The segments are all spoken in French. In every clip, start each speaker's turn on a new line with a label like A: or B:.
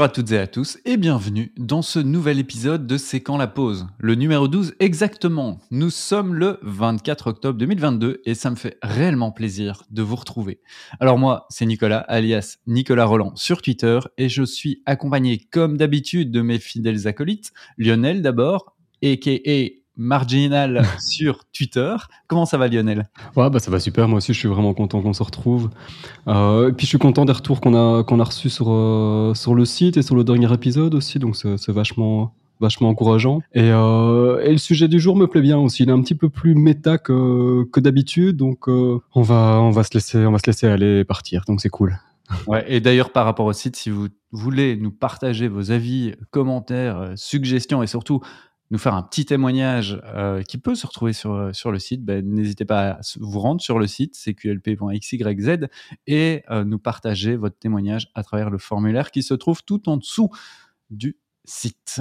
A: Bonjour à toutes et à tous et bienvenue dans ce nouvel épisode de C'est quand la pause Le numéro 12 exactement. Nous sommes le 24 octobre 2022 et ça me fait réellement plaisir de vous retrouver. Alors moi, c'est Nicolas alias Nicolas Roland sur Twitter et je suis accompagné comme d'habitude de mes fidèles acolytes, Lionel d'abord, a.k.a. Marginal sur Twitter. Comment ça va Lionel?
B: Ouais, bah ça va super. Moi aussi, je suis vraiment content qu'on se retrouve. Euh, et puis, je suis content des retours qu'on a, qu'on a reçus sur, euh, sur le site et sur le dernier épisode aussi. Donc, c'est vachement, vachement encourageant. Et, euh, et, le sujet du jour me plaît bien aussi. Il est un petit peu plus méta que, que d'habitude. Donc, on, va, on, va se laisser, on va se laisser aller et partir. Donc, c'est cool.
A: Ouais, et d'ailleurs, par rapport au site, si vous voulez nous partager vos avis, commentaires, suggestions et surtout nous faire un petit témoignage euh, qui peut se retrouver sur, euh, sur le site, ben, n'hésitez pas à vous rendre sur le site cqlp.xyz et euh, nous partager votre témoignage à travers le formulaire qui se trouve tout en dessous du site.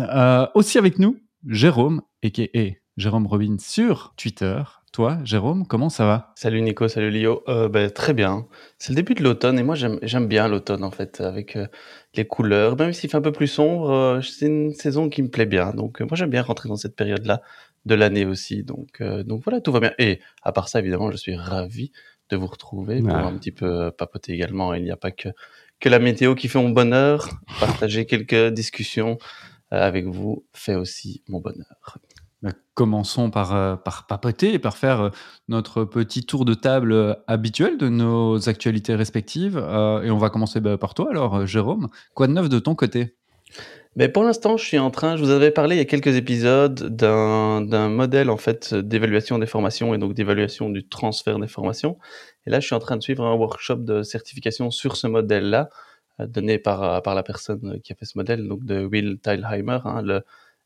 A: aussi avec nous, Jérôme, et Jérôme Robin sur Twitter. Toi, Jérôme, comment ça va?
C: Salut Nico, salut Lio. Euh, ben, très bien. C'est le début de l'automne et moi j'aime bien l'automne en fait, avec euh, les couleurs. Même s'il fait un peu plus sombre, euh, c'est une saison qui me plaît bien. Donc moi j'aime bien rentrer dans cette période-là de l'année aussi. Donc, donc voilà, tout va bien. Et à part ça, évidemment, je suis ravi de vous retrouver pour un petit peu papoter également. Il n'y a pas que, que la météo qui fait mon bonheur. Partager quelques discussions avec vous fait aussi mon bonheur.
A: Bah, commençons par, euh, par papoter et par faire euh, notre petit tour de table euh, habituel de nos actualités respectives. et on va commencer bah, par toi alors, Jérôme. Quoi de neuf de ton côté?
C: Mais pour l'instant, je suis en train, je vous avais parlé il y a quelques épisodes d'un modèle en fait d'évaluation des formations et donc d'évaluation du transfert des formations. Et là, je suis en train de suivre un workshop de certification sur ce modèle-là, donné par, par la personne qui a fait ce modèle, donc de Will Teilheimer, hein, le,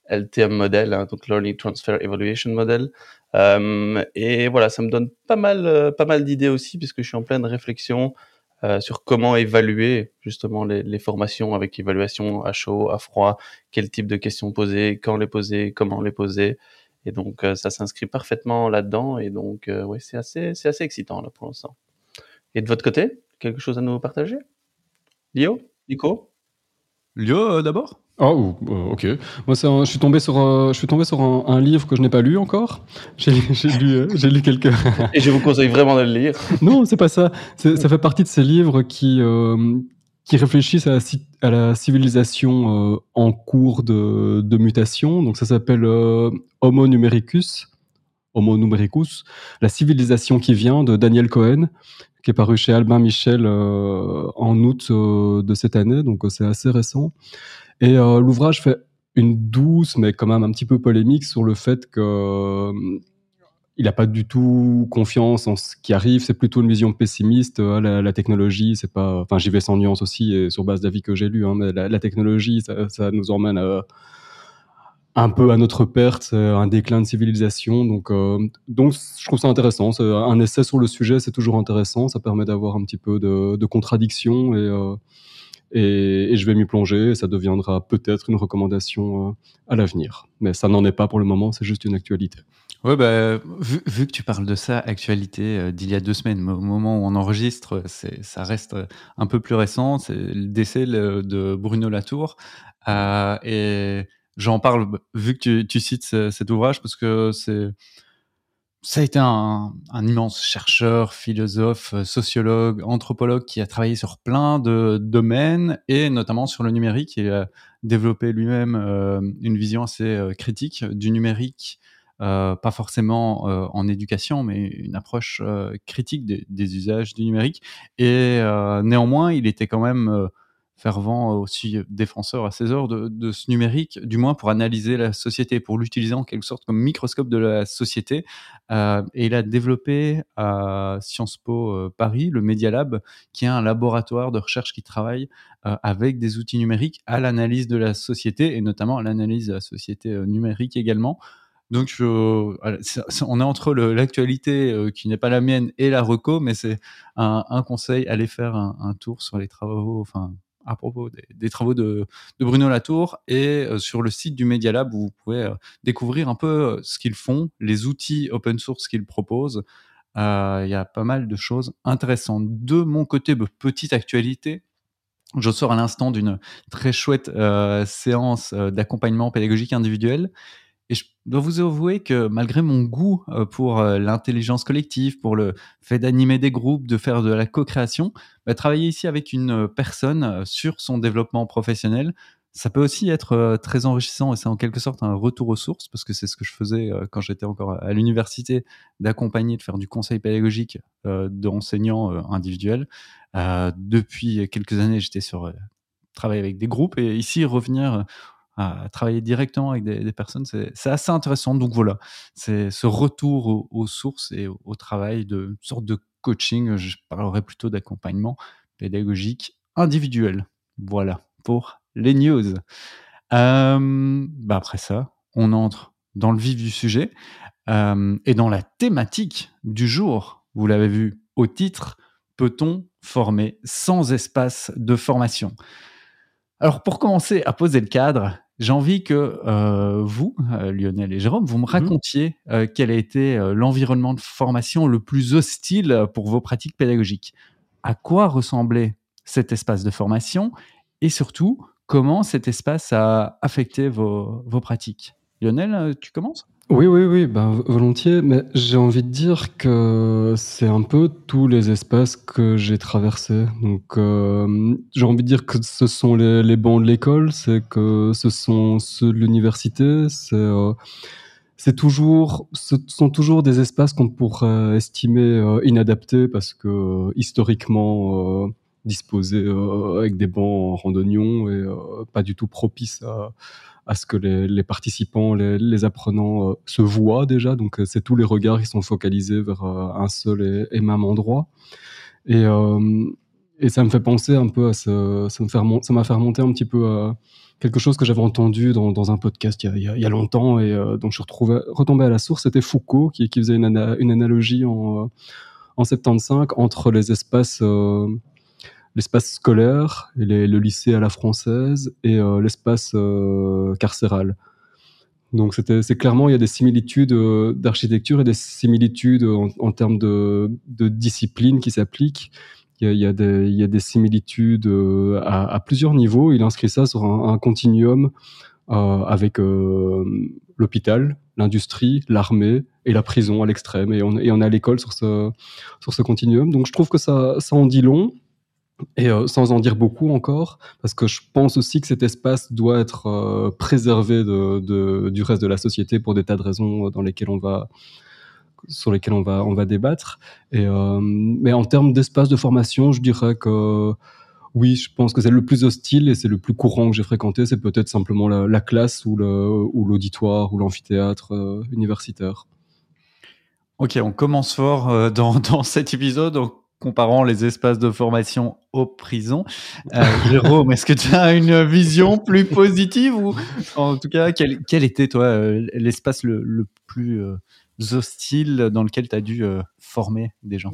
C: LTM model, hein, donc Learning Transfer Evaluation Model. Euh, et voilà, ça me donne pas mal, euh, pas mal d'idées aussi, puisque je suis en pleine réflexion euh, sur comment évaluer justement les, formations avec évaluation à chaud, à froid, quel type de questions poser, quand les poser, comment les poser. Et donc ça s'inscrit parfaitement là-dedans. Et donc oui, c'est assez, c'est assez excitant là pour l'instant. Et de votre côté, quelque chose à nous partager? Lio? Nico?
A: Lio d'abord?
B: Oh, ok. Moi, je suis tombé sur, euh, je suis tombé sur un, livre que je n'ai pas lu encore. J'ai lu, euh, j'ai lu quelques.
C: Et je vous conseille vraiment de le lire.
B: non, c'est pas ça. Ça fait partie de ces livres qui, qui réfléchissent à la, à la civilisation en cours de, de, mutation. Donc, ça s'appelle Homo numericus. Homo numericus, la civilisation qui vient de Daniel Cohen, qui est paru chez Albin Michel en août de cette année. Donc, c'est assez récent. Et euh, l'ouvrage fait une douce, mais quand même un petit peu polémique sur le fait que euh, il n'a pas du tout confiance en ce qui arrive. C'est plutôt une vision pessimiste. Euh, la, technologie, c'est pas. Enfin, j'y vais sans nuance aussi et sur base d'avis que j'ai lu. Hein, mais la, technologie, ça, nous emmène un peu à notre perte, un déclin de civilisation. Donc, donc, je trouve ça intéressant. Un essai sur le sujet, c'est toujours intéressant. Ça permet d'avoir un petit peu de, de contradiction et et, je vais m'y plonger. ça deviendra peut-être une recommandation euh, à l'avenir. Mais ça n'en est pas pour le moment, c'est juste une actualité.
A: Ouais, bah, vu, que tu parles de ça, actualité euh, d'il y a deux semaines, au moment où on enregistre, ça reste un peu plus récent. C'est le décès de Bruno Latour. Euh, et j'en parle vu que tu, cites cet ouvrage parce que c'est ça a été un, immense chercheur, philosophe, euh, sociologue, anthropologue qui a travaillé sur plein de domaines et notamment sur le numérique. Il a développé lui-même euh, une vision assez euh, critique du numérique, pas forcément en éducation, mais une approche critique des, usages du numérique. Et néanmoins, il était quand même fervent aussi défenseur à ses heures de, ce numérique, du moins pour analyser la société, pour l'utiliser en quelque sorte comme microscope de la société. Euh, et il a développé à Sciences Po euh, Paris le Media Lab, qui est un laboratoire de recherche qui travaille euh, avec des outils numériques à l'analyse de la société et notamment à l'analyse de la société numérique également. Donc, on est entre l'actualité qui n'est pas la mienne et la reco, mais c'est un, conseil, allez faire un, tour sur les travaux, à propos des, travaux de, Bruno Latour et euh, sur le site du Media Lab vous pouvez euh, découvrir un peu euh, ce qu'ils font, les outils open source qu'ils proposent. Il y a pas mal de choses intéressantes. De mon côté, petite actualité, je sors à l'instant d'une très chouette séance d'accompagnement pédagogique individuel. Dois vous avouer que malgré mon goût euh, pour l'intelligence collective, pour le fait d'animer des groupes, de faire de la co-création, bah, travailler ici avec une personne sur son développement professionnel, ça peut aussi être très enrichissant et c'est en quelque sorte un retour aux sources parce que c'est ce que je faisais quand j'étais encore à l'université, d'accompagner, de faire du conseil pédagogique d'enseignants individuels. depuis quelques années, j'étais sur travailler avec des groupes et ici revenir à travailler directement avec des, personnes, c'est assez intéressant. Donc voilà, c'est ce retour aux, sources et au, travail de sorte de coaching. Je parlerai plutôt d'accompagnement pédagogique individuel. Voilà pour les news. Euh, bah après ça, on entre dans le vif du sujet euh, et dans la thématique du jour. Vous l'avez vu au titre, peut-on former sans espace de formation? Alors pour commencer à poser le cadre, j'ai envie que euh, vous, Lionel et Jérôme, vous me mmh racontiez quel a été l'environnement de formation le plus hostile pour vos pratiques pédagogiques. À quoi ressemblait cet espace de formation et surtout, comment cet espace a affecté vos, pratiques? Lionel, euh, tu commences?
B: Oui, oui, oui, ben, volontiers, mais j'ai envie de dire que c'est un peu tous les espaces que j'ai traversés. Donc, euh, j'ai envie de dire que ce sont les, bancs de l'école, c'est que ce sont ceux de l'université, c'est euh, toujours, ce sont toujours des espaces qu'on pourrait estimer inadaptés parce que historiquement, disposé euh, avec des bancs en randonnion et euh, pas du tout propice à, à ce que les, participants, les, apprenants euh, se voient déjà. Donc c'est tous les regards qui sont focalisés vers un seul et, même endroit. Et, ça me fait penser un peu à ça ça m'a fait remonter un petit peu à quelque chose que j'avais entendu dans, un podcast il y a, longtemps et donc je suis retrouvé, retombé à la source. C'était Foucault qui, faisait une, analogie en 75 entre les espaces l'espace scolaire, le lycée à la française et euh, l'espace euh, carcéral. Donc c'est clairement, il y a des similitudes euh, d'architecture et des similitudes en, termes de, de, discipline qui s'appliquent. Il, il, y a des similitudes à, plusieurs niveaux. Il inscrit ça sur un, continuum avec l'hôpital, l'industrie, l'armée et la prison à l'extrême. Et on, et on est à l'école sur ce, sur ce continuum. Donc je trouve que ça, ça en dit long. Et euh, sans en dire beaucoup encore, parce que je pense aussi que cet espace doit être euh, préservé du reste de la société pour des tas de raisons dans lesquelles on va, sur lesquelles on va, on va débattre. Euh, mais en termes d'espace de formation, je dirais que oui, je pense que c'est le plus hostile et c'est le plus courant que j'ai fréquenté. C'est peut-être simplement la, classe ou l'auditoire ou l'amphithéâtre universitaire.
A: Ok, on commence fort dans cet épisode comparant les espaces de formation aux prisons. Euh, Jérôme, est-ce que tu as une vision plus positive ou en tout cas, quel, était toi euh, l'espace le, plus euh, hostile dans lequel tu as dû former des gens?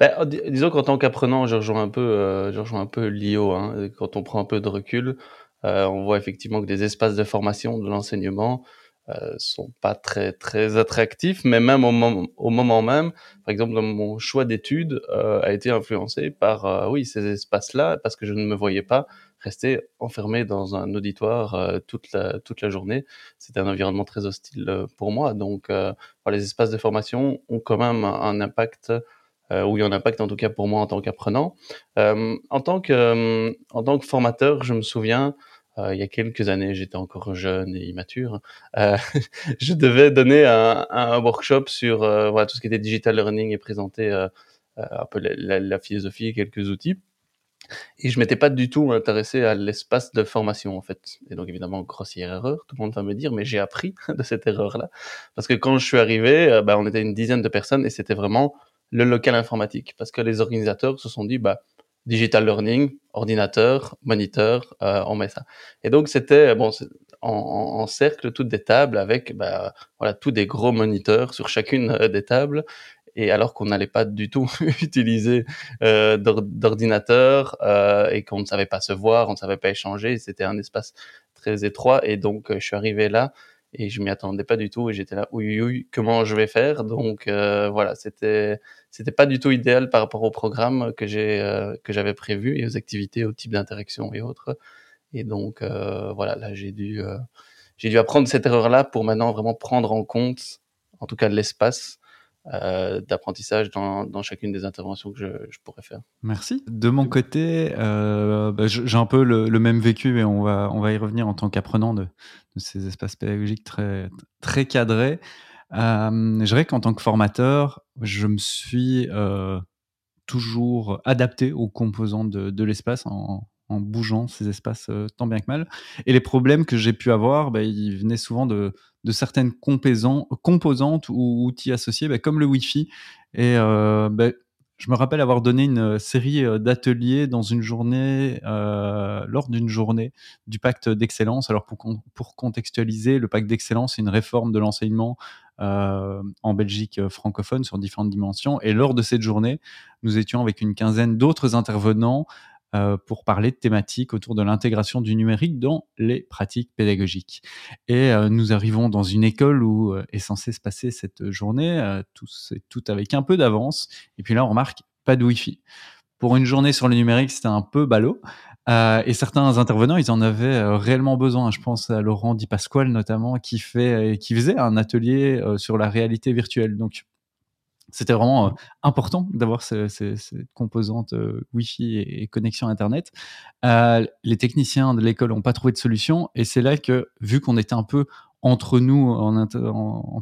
C: Ben, Disons qu'en tant qu'apprenant, je rejoins un peu, je un peu l'IO. Hein. Quand on prend un peu de recul, on voit effectivement que des espaces de formation de l'enseignement euh, sont pas très très attractifs, mais même au, moment, au moment même, par exemple, mon choix d'études euh, a été influencé par euh, oui ces espaces-là, parce que je ne me voyais pas rester enfermé dans un auditoire euh, toute la toute la journée. C'était un environnement très hostile pour moi. Donc, les espaces de formation ont quand même un impact. ou il y a un impact en tout cas pour moi en tant qu'apprenant. en tant que en tant que formateur, je me souviens euh, il y a quelques années, j'étais encore jeune et immature, euh, je devais donner un, workshop sur euh, tout ce qui était digital learning et présenter un peu la, philosophie et quelques outils. Et je m'étais pas du tout intéressé à l'espace de formation en fait. Et donc évidemment grossière erreur, tout le monde va me dire, mais j'ai appris de cette erreur-là parce que quand je suis arrivé, bah, on était une dizaine de personnes et c'était vraiment le local informatique parce que les organisateurs se sont dit bah digital learning, ordinateur, moniteur, euh, on met ça. Et donc c'était bon en, en, cercle toutes des tables avec bah, voilà tous des gros moniteurs sur chacune euh, des tables. Et alors qu'on n'allait pas du tout utiliser euh, d'ordinateur euh, et qu'on ne savait pas se voir, on ne savait pas échanger, c'était un espace très étroit. Et donc je suis arrivé là et je m'y attendais pas du tout et j'étais là, oui, oui, comment je vais faire? Donc voilà, c'était c'était pas du tout idéal par rapport au programme que j'ai que j'avais prévu et aux activités, au type d'interaction et autres. Et donc voilà, là j'ai dû j'ai dû apprendre cette erreur-là pour maintenant vraiment prendre en compte, en tout cas l'espace euh, d'apprentissage dans, dans, chacune des interventions que je, pourrais faire.
A: Merci. De mon côté, euh, bah, j'ai un peu le, même vécu et on va, on va y revenir en tant qu'apprenant de, ces espaces pédagogiques très, très cadrés. Euh, je dirais qu'en tant que formateur, je me suis toujours adapté aux composants de, de l'espace en, en bougeant ces espaces tant bien que mal. Et les problèmes que j'ai pu avoir, bah, ils venaient souvent de, certaines composantes ou outils associés, bah, comme le Wi-Fi. Et bah, je me rappelle avoir donné une série d'ateliers dans une journée, lors d'une journée du pacte d'excellence. Alors pour, contextualiser, le pacte d'excellence, c'est une réforme de l'enseignement en Belgique francophone sur différentes dimensions. Et lors de cette journée, nous étions avec une quinzaine d'autres intervenants pour parler de thématiques autour de l'intégration du numérique dans les pratiques pédagogiques. Et euh, nous arrivons dans une école où euh, est censé se passer cette journée, tout, tout avec un peu d'avance. Et puis là, on remarque pas de Wi-Fi. Pour une journée sur le numérique, c'était un peu ballot. Euh, et certains intervenants, ils en avaient euh, réellement besoin. Je pense à Laurent Di Pasquale notamment, qui fait, qui faisait un atelier euh, sur la réalité virtuelle. Donc, c'était vraiment important d'avoir cette composante Wi-Fi et, connexion Internet. les techniciens de l'école n'ont pas trouvé de solution et c'est là que, vu qu'on était un peu entre nous en,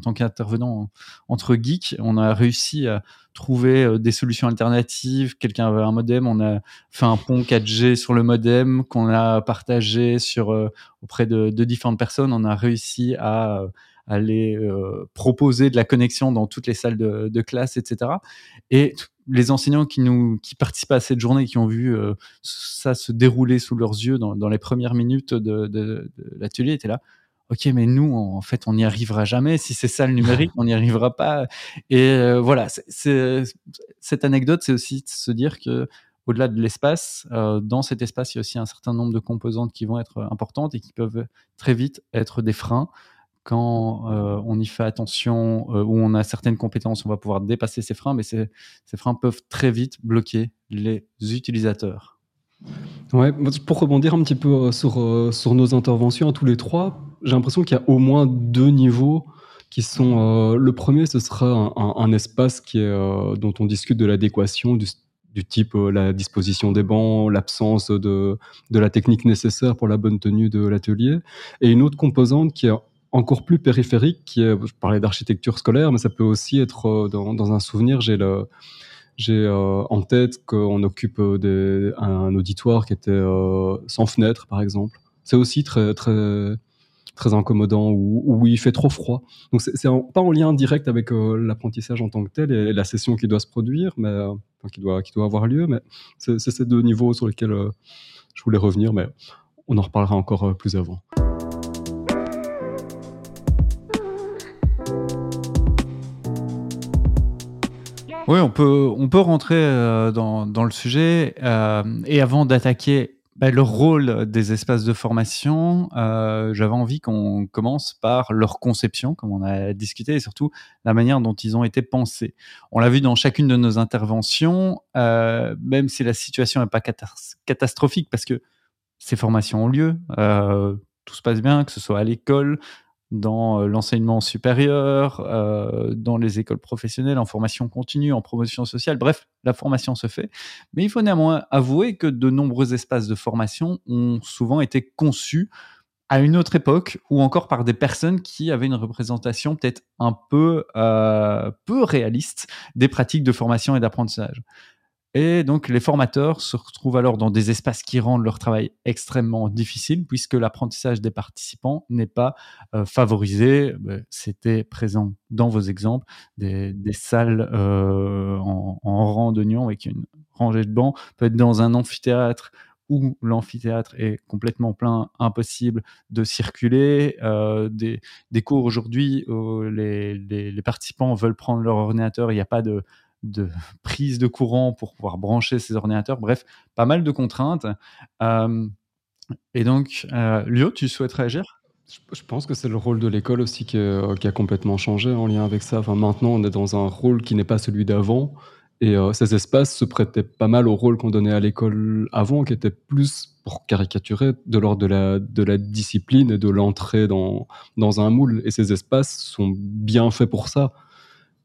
A: tant qu'intervenant entre geeks, on a réussi à trouver des solutions alternatives. Quelqu'un avait un modem, on a fait un pont 4G sur le modem qu'on a partagé auprès de, différentes personnes. On a réussi à aller euh, proposer de la connexion dans toutes les salles de, de classe, etc. Et les enseignants qui nous qui participaient à cette journée, qui ont vu euh, ça se dérouler sous leurs yeux dans, dans les premières minutes de, de, de l'atelier, étaient là. Ok, mais nous, en fait, on n'y arrivera jamais. Si c'est ça le numérique, on n'y arrivera pas. Et euh, voilà, cette anecdote, c'est aussi de se dire que au-delà de l'espace, euh, dans cet espace, il y a aussi un certain nombre de composantes qui vont être importantes et qui peuvent très vite être des freins quand euh, on y fait attention, euh, où on a certaines compétences, on va pouvoir dépasser ces freins, mais ces, freins peuvent très vite bloquer les utilisateurs.
B: Ouais, pour rebondir un petit peu euh, sur, sur nos interventions tous les trois, j'ai l'impression qu'il y a au moins deux niveaux qui sont. le premier, ce sera un, espace qui est, dont on discute de l'adéquation du, du type la disposition des bancs, l'absence de, de la technique nécessaire pour la bonne tenue de l'atelier, et une autre composante qui est encore plus périphérique, je parlais d'architecture scolaire, mais ça peut aussi être euh, dans, un souvenir, j'ai euh, en tête qu'on occupe euh, un, auditoire qui était sans fenêtre, par exemple. C'est aussi très, très, très incommodant ou il fait trop froid. Donc c'est pas en lien direct avec l'apprentissage en tant que tel et, la session qui doit se produire, mais qui doit qui doit avoir lieu. Mais c'est ces deux niveaux sur lesquels je voulais revenir, mais on en reparlera encore plus avant.
A: Oui, on peut, on peut rentrer euh, dans, le sujet. Euh, et avant d'attaquer bah, le rôle des espaces de formation, euh, j'avais envie qu'on commence par leur conception, comme on a discuté, et surtout la manière dont ils ont été pensés. On l'a vu dans chacune de nos interventions, même si la situation n'est pas catastrophique, parce que ces formations ont lieu, tout se passe bien, que ce soit à l'école, dans euh, l'enseignement supérieur, euh, dans les écoles professionnelles, en formation continue, en promotion sociale. Bref, la formation se fait. Mais il faut néanmoins avouer que de nombreux espaces de formation ont souvent été conçus à une autre époque ou encore par des personnes qui avaient une représentation peut-être un peu euh, peu réaliste des pratiques de formation et d'apprentissage. Et donc, les formateurs se retrouvent alors dans des espaces qui rendent leur travail extrêmement difficile, puisque l'apprentissage des participants n'est pas euh, favorisé. Ben, c'était présent dans vos exemples, des, salles euh, en, en, rang d'oignon avec une rangée de bancs, peut être dans un amphithéâtre où l'amphithéâtre est complètement plein, impossible de circuler. Euh, des, cours aujourd'hui où les, les, participants veulent prendre leur ordinateur, il n'y a pas de de prise de courant pour pouvoir brancher ces ordinateurs. Bref, pas mal de contraintes. Euh, et donc, euh, Lio, tu souhaites réagir?
B: Je pense que c'est le rôle de l'école aussi qui, qui, a complètement changé en lien avec ça. Enfin, maintenant, on est dans un rôle qui n'est pas celui d'avant. Et euh, ces espaces se prêtaient pas mal au rôle qu'on donnait à l'école avant, qui était plus, pour caricaturer, de l'ordre de la, discipline et de l'entrée dans un moule. Et ces espaces sont bien faits pour ça.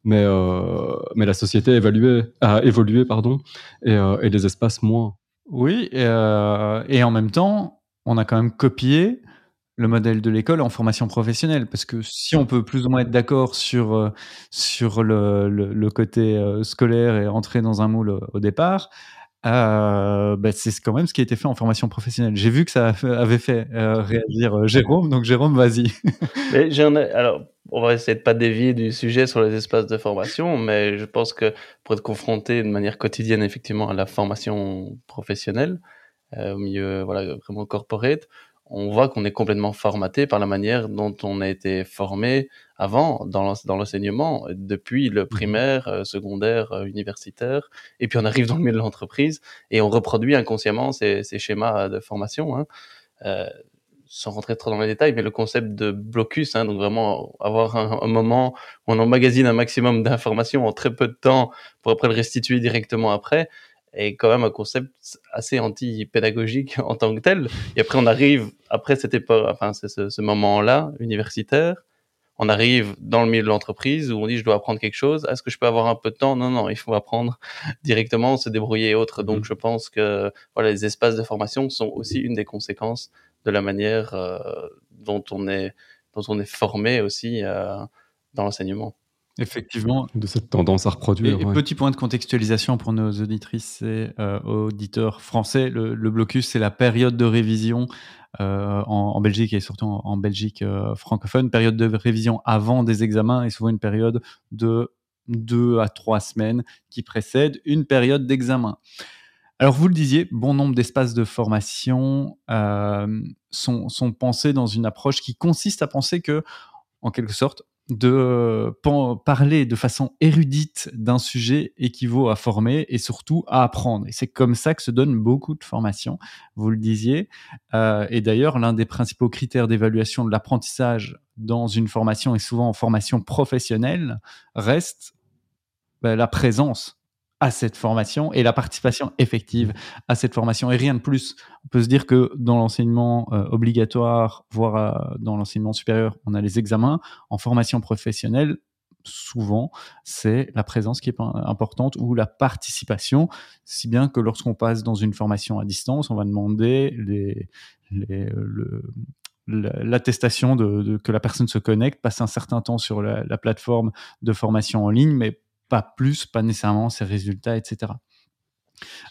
B: Mais, euh, mais la société a évolué, a évolué pardon, et, euh, les espaces moins.
A: Oui, et, et en même temps, on a quand même copié le modèle de l'école en formation professionnelle parce que si on peut plus ou moins être d'accord sur euh, sur le, le, côté euh, scolaire et entrer dans un moule au, départ euh, bah, c'est quand même ce qui a été fait en formation professionnelle. J'ai vu que ça avait fait réagir Jérôme, donc Jérôme, vas-y.
C: alors, on va essayer de pas dévier du sujet sur les espaces de formation, mais je pense que pour être confronté de manière quotidienne effectivement à la formation professionnelle, au milieu voilà vraiment corporate, on voit qu'on est complètement formaté par la manière dont on a été formé avant dans l'enseignement, depuis le mmh primaire, euh, secondaire, euh, universitaire, et puis on arrive dans le milieu de l'entreprise et on reproduit inconsciemment ces, schémas de formation. Hein. Euh, sans rentrer trop dans les détails, mais le concept de blocus, hein, donc vraiment avoir un, moment où on emmagasine un maximum d'informations en très peu de temps pour après le restituer directement après, est quand même un concept assez anti-pédagogique en tant que tel. Et après, on arrive, après cette époque, enfin, ce, ce moment-là, universitaire, on arrive dans le milieu de l'entreprise où on dit je dois apprendre quelque chose. Est-ce que je peux avoir un peu de temps? Non, non, il faut apprendre directement, se débrouiller et autres. Donc, mmh. je pense que voilà, les espaces de formation sont aussi une des conséquences de la manière euh, dont on est dont on est formé aussi euh, dans l'enseignement.
A: Effectivement.
B: De cette tendance à reproduire.
A: Et, petit point de contextualisation pour nos auditrices et euh, auditeurs français. Le, blocus, c'est la période de révision euh, en, Belgique et surtout en, Belgique euh, francophone. Période de révision avant des examens et souvent une période de deux à trois semaines qui précède une période d'examen. Alors vous le disiez, bon nombre d'espaces de formation sont, sont pensés dans une approche qui consiste à penser que, en quelque sorte, de euh, parler de façon érudite d'un sujet équivaut à former et surtout à apprendre. Et c'est comme ça que se donnent beaucoup de formations, vous le disiez. Euh, et d'ailleurs, l'un des principaux critères d'évaluation de l'apprentissage dans une formation et souvent en formation professionnelle reste bah, la présence à cette formation et la participation effective à cette formation et rien de plus. On peut se dire que dans l'enseignement euh, obligatoire, voire euh, dans l'enseignement supérieur, on a les examens. En formation professionnelle, souvent, c'est la présence qui est importante ou la participation, si bien que lorsqu'on passe dans une formation à distance, on va demander les, l'attestation que la personne se connecte, passe un certain temps sur la, la plateforme de formation en ligne, mais pas plus, pas nécessairement ses résultats, etc.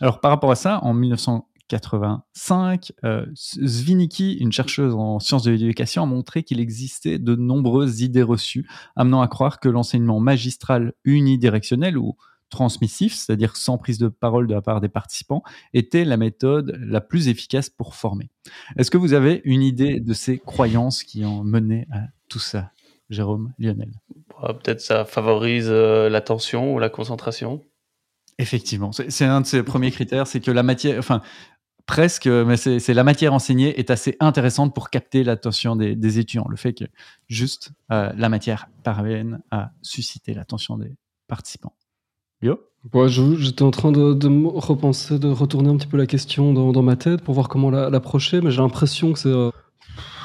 A: Alors par rapport à ça, en 1985, euh, une chercheuse en sciences de l'éducation, a montré qu'il existait de nombreuses idées reçues, amenant à croire que l'enseignement magistral unidirectionnel ou transmissif, c'est-à-dire sans prise de parole de la part des participants, était la méthode la plus efficace pour former. Est-ce que vous avez une idée de ces croyances qui ont mené à tout ça Jérôme, Lionel?
C: Peut-être ça favorise euh, l'attention ou la concentration.
A: Effectivement, c'est un de ces premiers critères, c'est que la matière, enfin presque, mais c'est la matière enseignée est assez intéressante pour capter l'attention des, étudiants. Le fait que juste euh, la matière parvienne à susciter l'attention des participants. Yo?
B: J'étais en train de, repenser, de retourner un petit peu la question dans, ma tête pour voir comment l'approcher, mais j'ai l'impression que c'est euh,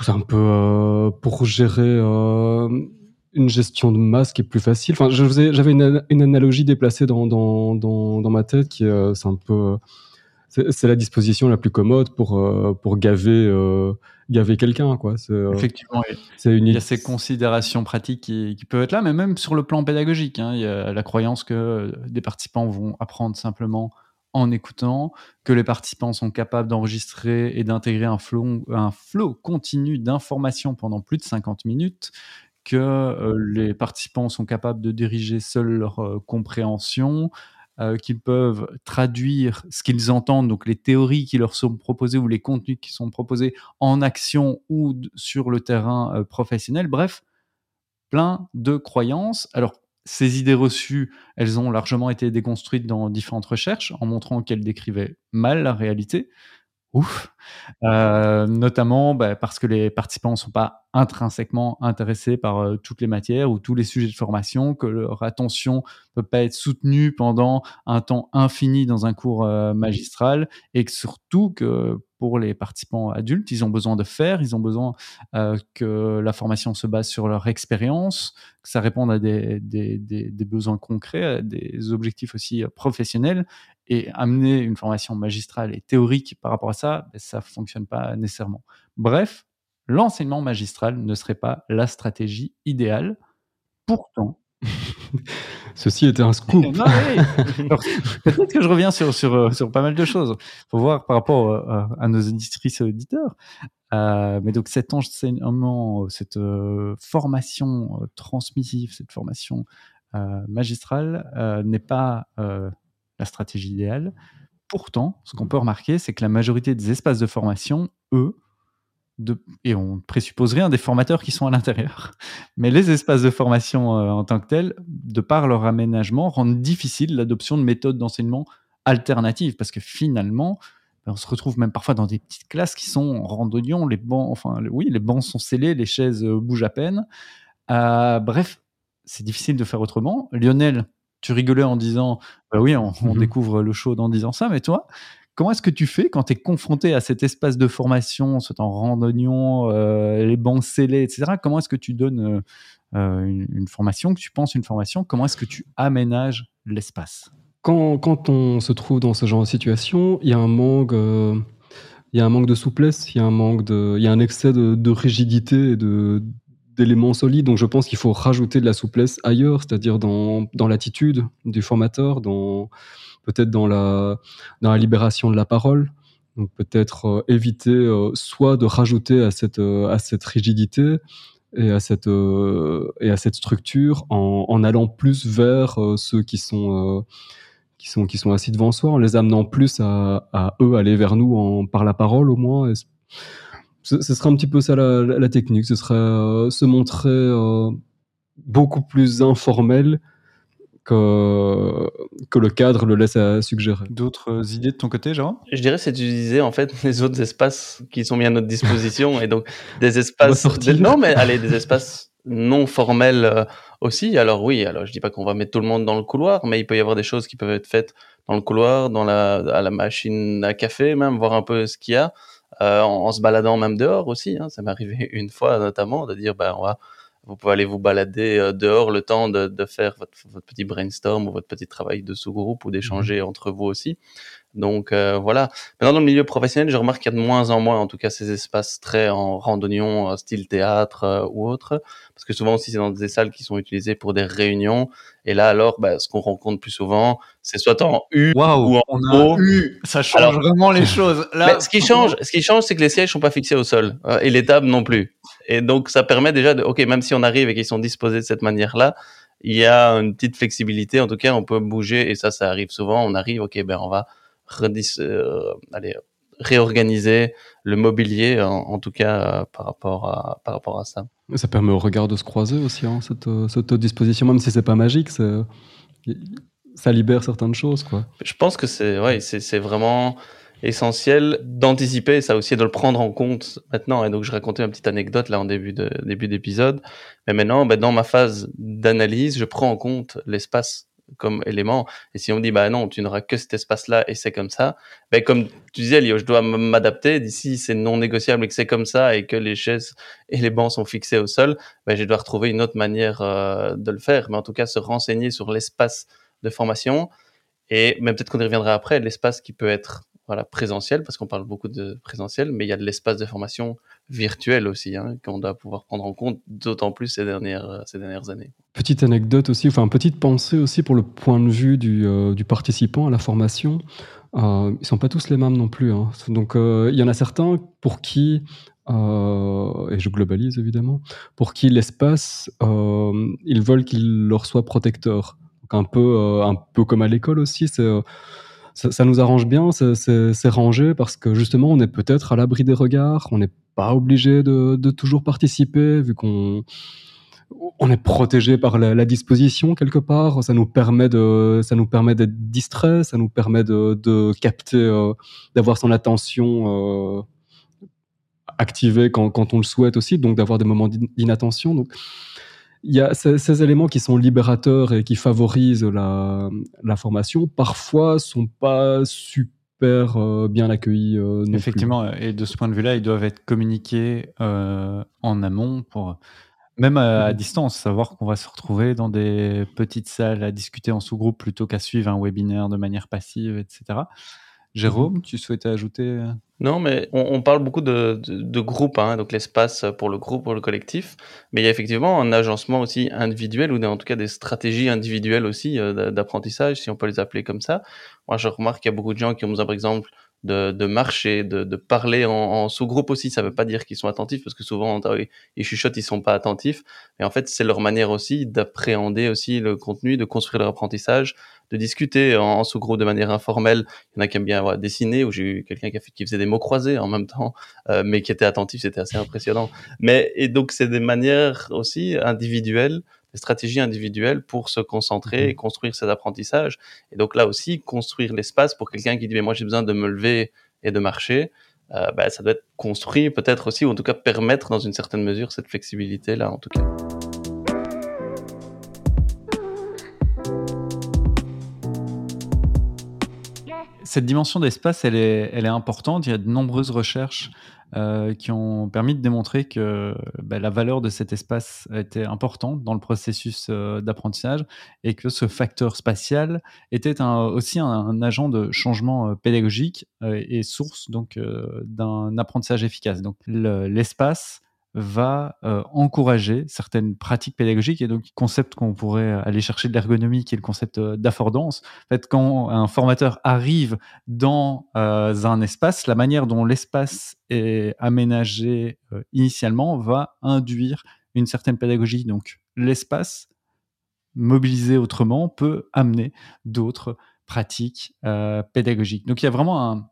B: c'est un peu euh, pour gérer euh, une gestion de masse qui est plus facile. Enfin, j'avais une, une, analogie déplacée dans, dans, dans, dans ma tête qui est, euh, c'est un peu, c'est la disposition la plus commode pour pour gaver gaver quelqu'un, quoi.
A: Effectivement, il y a ces considérations pratiques qui, qui, peuvent être là, mais même sur le plan pédagogique, hein, il y a la croyance que des participants vont apprendre simplement en écoutant, que les participants sont capables d'enregistrer et d'intégrer un flow, un flow continu d'informations pendant plus de 50 minutes, que les participants sont capables de diriger seuls leur compréhension, qu'ils peuvent traduire ce qu'ils entendent, donc les théories qui leur sont proposées ou les contenus qui sont proposés en action ou sur le terrain professionnel. Bref, plein de croyances. Alors, ces idées reçues, elles ont largement été déconstruites dans différentes recherches en montrant qu'elles décrivaient mal la réalité ouf. Euh, notamment bah, parce que les participants ne sont pas intrinsèquement intéressés par euh, toutes les matières ou tous les sujets de formation, que leur attention ne peut pas être soutenue pendant un temps infini dans un cours euh, magistral et que surtout que pour les participants adultes, ils ont besoin de faire, ils ont besoin que la formation se base sur leur expérience, que ça réponde à des, besoins concrets, à des objectifs aussi professionnels et amener une formation magistrale et théorique par rapport à ça, ben, ça fonctionne pas nécessairement. Bref, l'enseignement magistral ne serait pas la stratégie idéale. Pourtant,
B: Ceci était un scoop.
A: Peut-être que je reviens sur, sur, euh, sur, pas mal de choses. Il faut voir par rapport euh, à nos éditrices et auditeurs. Euh, mais donc cet enseignement, cette formation transmissive, cette formation magistrale n'est pas la stratégie idéale. Pourtant, ce qu'on peut remarquer, c'est que la majorité des espaces de formation, eux, de, et on ne présuppose rien des formateurs qui sont à l'intérieur, mais les espaces de formation euh, en tant que tels, de par leur aménagement, rendent difficile l'adoption de méthodes d'enseignement alternatives, parce que finalement, ben, on se retrouve même parfois dans des petites classes qui sont en randonnion, les bancs, enfin oui, les bancs sont scellés, les chaises euh, bougent à peine. Euh, bref, c'est difficile de faire autrement. Lionel, tu rigolais en disant, bah oui, on, mmh découvre le show en disant ça, mais toi, comment est-ce que tu fais quand tu es confronté à cet espace de formation, soit en randonnion, euh, les bancs scellés, etc. Comment est-ce que tu donnes euh, euh, une, formation, que tu penses une formation? Comment est-ce que tu aménages l'espace?
B: Quand, quand, on se trouve dans ce genre de situation, il y a un manque, il y a un manque de souplesse, il y a un manque de, il y a un excès de, de rigidité et de d'éléments solides. Donc je pense qu'il faut rajouter de la souplesse ailleurs, c'est-à-dire dans, dans l'attitude du formateur, dans peut-être dans la, dans la libération de la parole. Donc peut-être euh, éviter euh, soit de rajouter à cette, euh, à cette rigidité et à cette, et à cette structure en, allant plus vers ceux qui sont, qui, sont, qui sont assis devant soi, en les amenant plus à, à eux aller vers nous en, par la parole au moins ce, serait un petit peu ça la, technique. Ce serait euh, se montrer euh, beaucoup plus informel que, que le cadre le laisse à suggérer.
A: D'autres idées de ton côté, Jean
C: Je dirais c'est d'utiliser en fait les autres espaces qui sont mis à notre disposition et donc des espaces. non, mais allez, des espaces non formels euh, aussi. Alors oui, alors je dis pas qu'on va mettre tout le monde dans le couloir, mais il peut y avoir des choses qui peuvent être faites dans le couloir, dans la, à la machine à café même, voir un peu ce qu'il y a. Euh, en, se baladant même dehors aussi. Hein. Ça m'est arrivé une fois notamment de dire, ben, on va, vous pouvez aller vous balader euh, dehors le temps de, de faire votre, votre, petit brainstorm ou votre petit travail de sous-groupe ou d'échanger mmh entre vous aussi. Donc euh, voilà. Maintenant dans le milieu professionnel, je remarque qu'il y a de moins en moins, en tout cas, ces espaces très en randonnion, euh, style théâtre euh, ou autre, parce que souvent aussi c'est dans des salles qui sont utilisées pour des réunions. Et là alors, bah, ce qu'on rencontre plus souvent, c'est soit en U ou en
A: O. U, ça change vraiment les choses.
C: Là, ce qui change, ce qui change, c'est que les sièges sont pas fixés au sol et les tables non plus. Et donc ça permet déjà de, ok, même si on arrive et qu'ils sont disposés de cette manière-là, il y a une petite flexibilité. En tout cas, on peut bouger et ça, ça arrive souvent. On arrive, ok, ben on va euh, allez, réorganiser le mobilier, en, tout cas par, rapport à, par rapport à ça.
B: Ça permet au regard de se croiser aussi, hein, cette, euh, cette disposition, même si c'est pas magique, ça libère certaines choses. Quoi.
C: Je pense que c'est ouais, c'est vraiment essentiel d'anticiper ça aussi de le prendre en compte maintenant et donc je racontais une petite anecdote là en début début d'épisode mais maintenant ben, dans ma phase d'analyse je prends en compte l'espace comme élément. Et si on dit, bah non, tu n'auras que cet espace-là et c'est comme ça, ben comme tu disais, Lio, je dois m'adapter. D'ici, c'est non négociable et que c'est comme ça et que les chaises et les bancs sont fixés au sol, ben, je dois retrouver une autre manière euh, de le faire. Mais en tout cas, se renseigner sur l'espace de formation et même peut-être qu'on y reviendra après, l'espace qui peut être voilà, présentiel, parce qu'on parle beaucoup de présentiel, mais il y a de l'espace de formation virtuel aussi, hein, qu'on doit pouvoir prendre en compte, d'autant plus ces dernières, euh, ces dernières années.
B: Petite anecdote aussi, enfin petite pensée aussi pour le point de vue du, euh, du participant à la formation. Euh, ils sont pas tous les mêmes non plus. Hein. Donc il y en a certains pour qui, et je globalise évidemment, pour qui l'espace, ils veulent qu'il leur soit protecteur. Donc un peu, un peu comme à l'école aussi, c'est ça, nous arrange bien, c'est rangé parce que justement, on est peut-être à l'abri des regards, on n'est pas obligé de, toujours participer vu qu'on on est protégé par la, disposition quelque part. Ça nous permet de, ça nous permet d'être distrait, ça nous permet de, capter, euh, d'avoir son attention euh, activée quand, on le souhaite aussi, donc d'avoir des moments d'inattention. Il y a ces, éléments qui sont libérateurs et qui favorisent la, la formation. Parfois, sont pas super euh, bien accueillis.
A: Effectivement, et de ce point de vue-là, ils doivent être communiqués en amont pour même à, distance, savoir qu'on va se retrouver dans des petites salles à discuter en sous-groupe plutôt qu'à suivre un webinaire de manière passive, etc. Jérôme, tu souhaitais ajouter euh?
C: Non, mais on, parle beaucoup de, de, groupe, hein, donc l'espace pour le groupe, pour le collectif. Mais il y a effectivement un agencement aussi individuel, ou en tout cas des stratégies individuelles aussi euh, d'apprentissage, si on peut les appeler comme ça. Moi, je remarque qu'il y a beaucoup de gens qui ont besoin, par exemple, de, de marcher, de, de parler en, en sous-groupe aussi. Ça veut pas dire qu'ils sont attentifs, parce que souvent, ils chuchotent, ils sont pas attentifs. Mais en fait, c'est leur manière aussi d'appréhender aussi le contenu, de construire leur apprentissage, de discuter en, sous-groupe de manière informelle. Il y en a qui aiment bien dessiner, ou j'ai eu quelqu'un qui, qui, faisait des mots croisés en même temps, euh, mais qui était attentif, c'était assez impressionnant. Mais, et donc, c'est des manières aussi individuelles stratégies individuelles pour se concentrer et mhm. construire ses apprentissages. Et donc là aussi, construire l'espace pour quelqu'un qui dit, mais moi j'ai besoin de me lever et de marcher, euh, bah, ça doit être construit peut-être aussi, ou en tout cas permettre dans une certaine mesure cette flexibilité-là en tout cas.
A: Cette dimension d'espace, elle est, elle est importante. Il y a de nombreuses recherches euh, qui ont permis de démontrer que bah, la valeur de cet espace était importante dans le processus euh, d'apprentissage et que ce facteur spatial était aussi un, agent de changement euh, pédagogique et source donc d'un apprentissage efficace. Donc l'espace va euh, encourager certaines pratiques pédagogiques et donc concept qu'on pourrait aller chercher de l'ergonomie qui est le concept euh, d'affordance. En fait, quand un formateur arrive dans euh, un espace, la manière dont l'espace est aménagé initialement va induire une certaine pédagogie. Donc l'espace mobilisé autrement peut amener d'autres pratiques pédagogiques. Donc il y a vraiment un,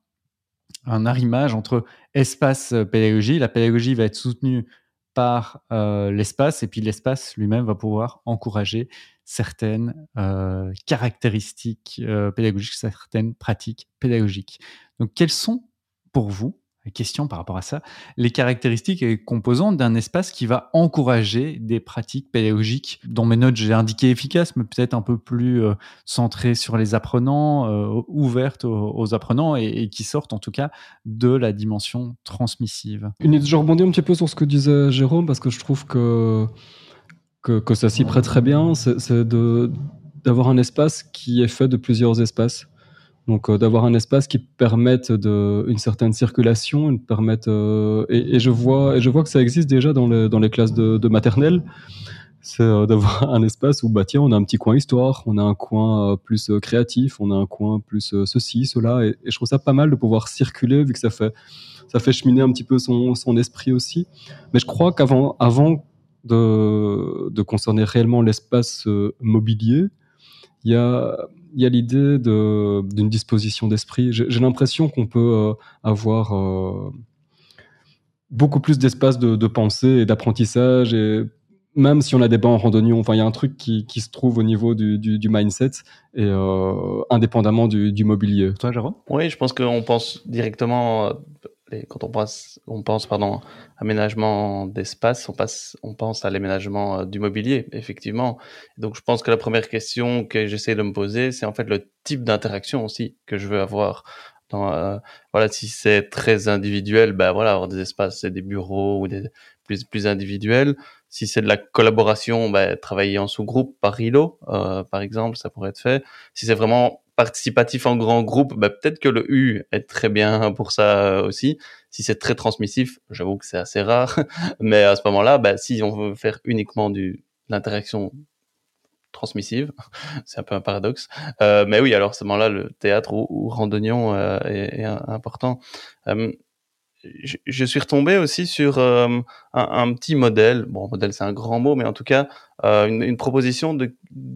A: un arrimage entre espace euh. La pédagogie va être soutenue par euh, l'espace et puis l'espace lui-même va pouvoir encourager certaines euh, caractéristiques pédagogiques, certaines pratiques pédagogiques. Donc, quelles sont pour vous question par rapport à ça, les caractéristiques et composantes d'un espace qui va encourager des pratiques pédagogiques. Dans mes notes, j'ai indiqué efficace, mais peut-être un peu plus euh, centré sur les apprenants, euh, ouverte aux, apprenants et, qui sortent en tout cas de la dimension transmissive.
B: Je rebondis un petit peu sur ce que disait Jérôme parce que je trouve que, que ça s'y prête très bien. C'est d'avoir un espace qui est fait de plusieurs espaces. Donc euh, d'avoir un espace qui permette une certaine circulation, une permette, euh, et, je vois, je vois que ça existe déjà dans, les, classes de, maternelle. C'est euh, d'avoir un espace où bah tiens, on a un petit coin histoire, on a un coin plus créatif, on a un coin plus ceci, cela, et, et, je trouve ça pas mal de pouvoir circuler vu que ça fait ça fait cheminer un petit peu son, esprit aussi. Mais je crois qu'avant avant de concerner réellement l'espace mobilier, il y a il y a l'idée d'une disposition d'esprit. J'ai l'impression qu'on peut euh, avoir euh, beaucoup plus d'espace de, pensée et d'apprentissage et même si on a des bancs en randonnion, enfin, il y a un truc qui, se trouve au niveau du, mindset et euh, indépendamment du, du, mobilier.
A: Toi, Jérôme?
C: Oui, je pense qu'on pense directement quand on pense, on pense pardon, aménagement d'espace, on, on pense à l'aménagement euh, du mobilier, effectivement. Donc, je pense que la première question que j'essaie de me poser, c'est en fait le type d'interaction aussi que je veux avoir. Euh, voilà, si c'est très individuel, ben voilà, avoir des espaces, c'est des bureaux ou des plus plus individuels. Si c'est de la collaboration, ben, travailler en sous-groupe par îlot, euh, par exemple, ça pourrait être fait. Si c'est vraiment participatif en grand groupe, bah, peut-être que le U est très bien pour ça aussi. Si c'est très transmissif, j'avoue que c'est assez rare, mais à ce moment-là, bah, si on veut faire uniquement du l'interaction transmissive, c'est un peu un paradoxe. Euh, mais oui, alors à ce moment-là, le théâtre ou, ou randonnion euh, est, important. Euh, je, suis retombé aussi sur euh, un, petit modèle. Bon, modèle, c'est un grand mot, mais en tout cas, euh, une, proposition de,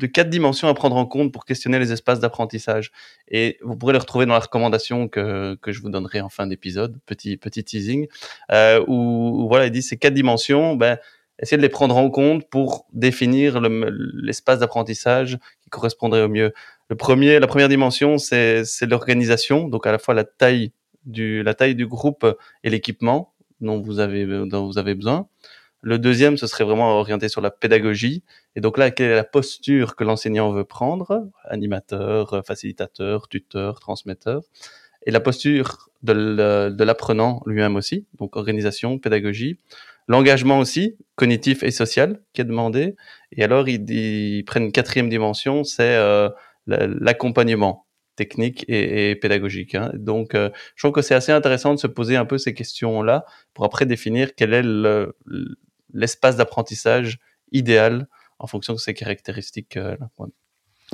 C: quatre dimensions à prendre en compte pour questionner les espaces d'apprentissage. Et vous pourrez le retrouver dans la recommandation que, que je vous donnerai en fin d'épisode, petit petit teasing, euh, où, voilà, il dit ces quatre dimensions. Ben, essayer de les prendre en compte pour définir l'espace d'apprentissage qui correspondrait au mieux. Le premier, la première dimension, c'est l'organisation, donc à la fois la taille la taille du groupe et l'équipement dont vous avez, dont vous avez besoin. Le deuxième, ce serait vraiment orienté sur la pédagogie. Et donc là, quelle est la posture que l'enseignant veut prendre? Animateur, facilitateur, tuteur, transmetteur. Et la posture de l'apprenant lui-même aussi. Donc organisation, pédagogie. L'engagement aussi, cognitif et social, qui est demandé. Et alors, ils, prennent une quatrième dimension, c'est euh, l'accompagnement technique et, pédagogique. Hein. Donc, euh, je trouve que c'est assez intéressant de se poser un peu ces questions-là pour après définir quel est l'espace d'apprentissage idéal en fonction de ces caractéristiques-là.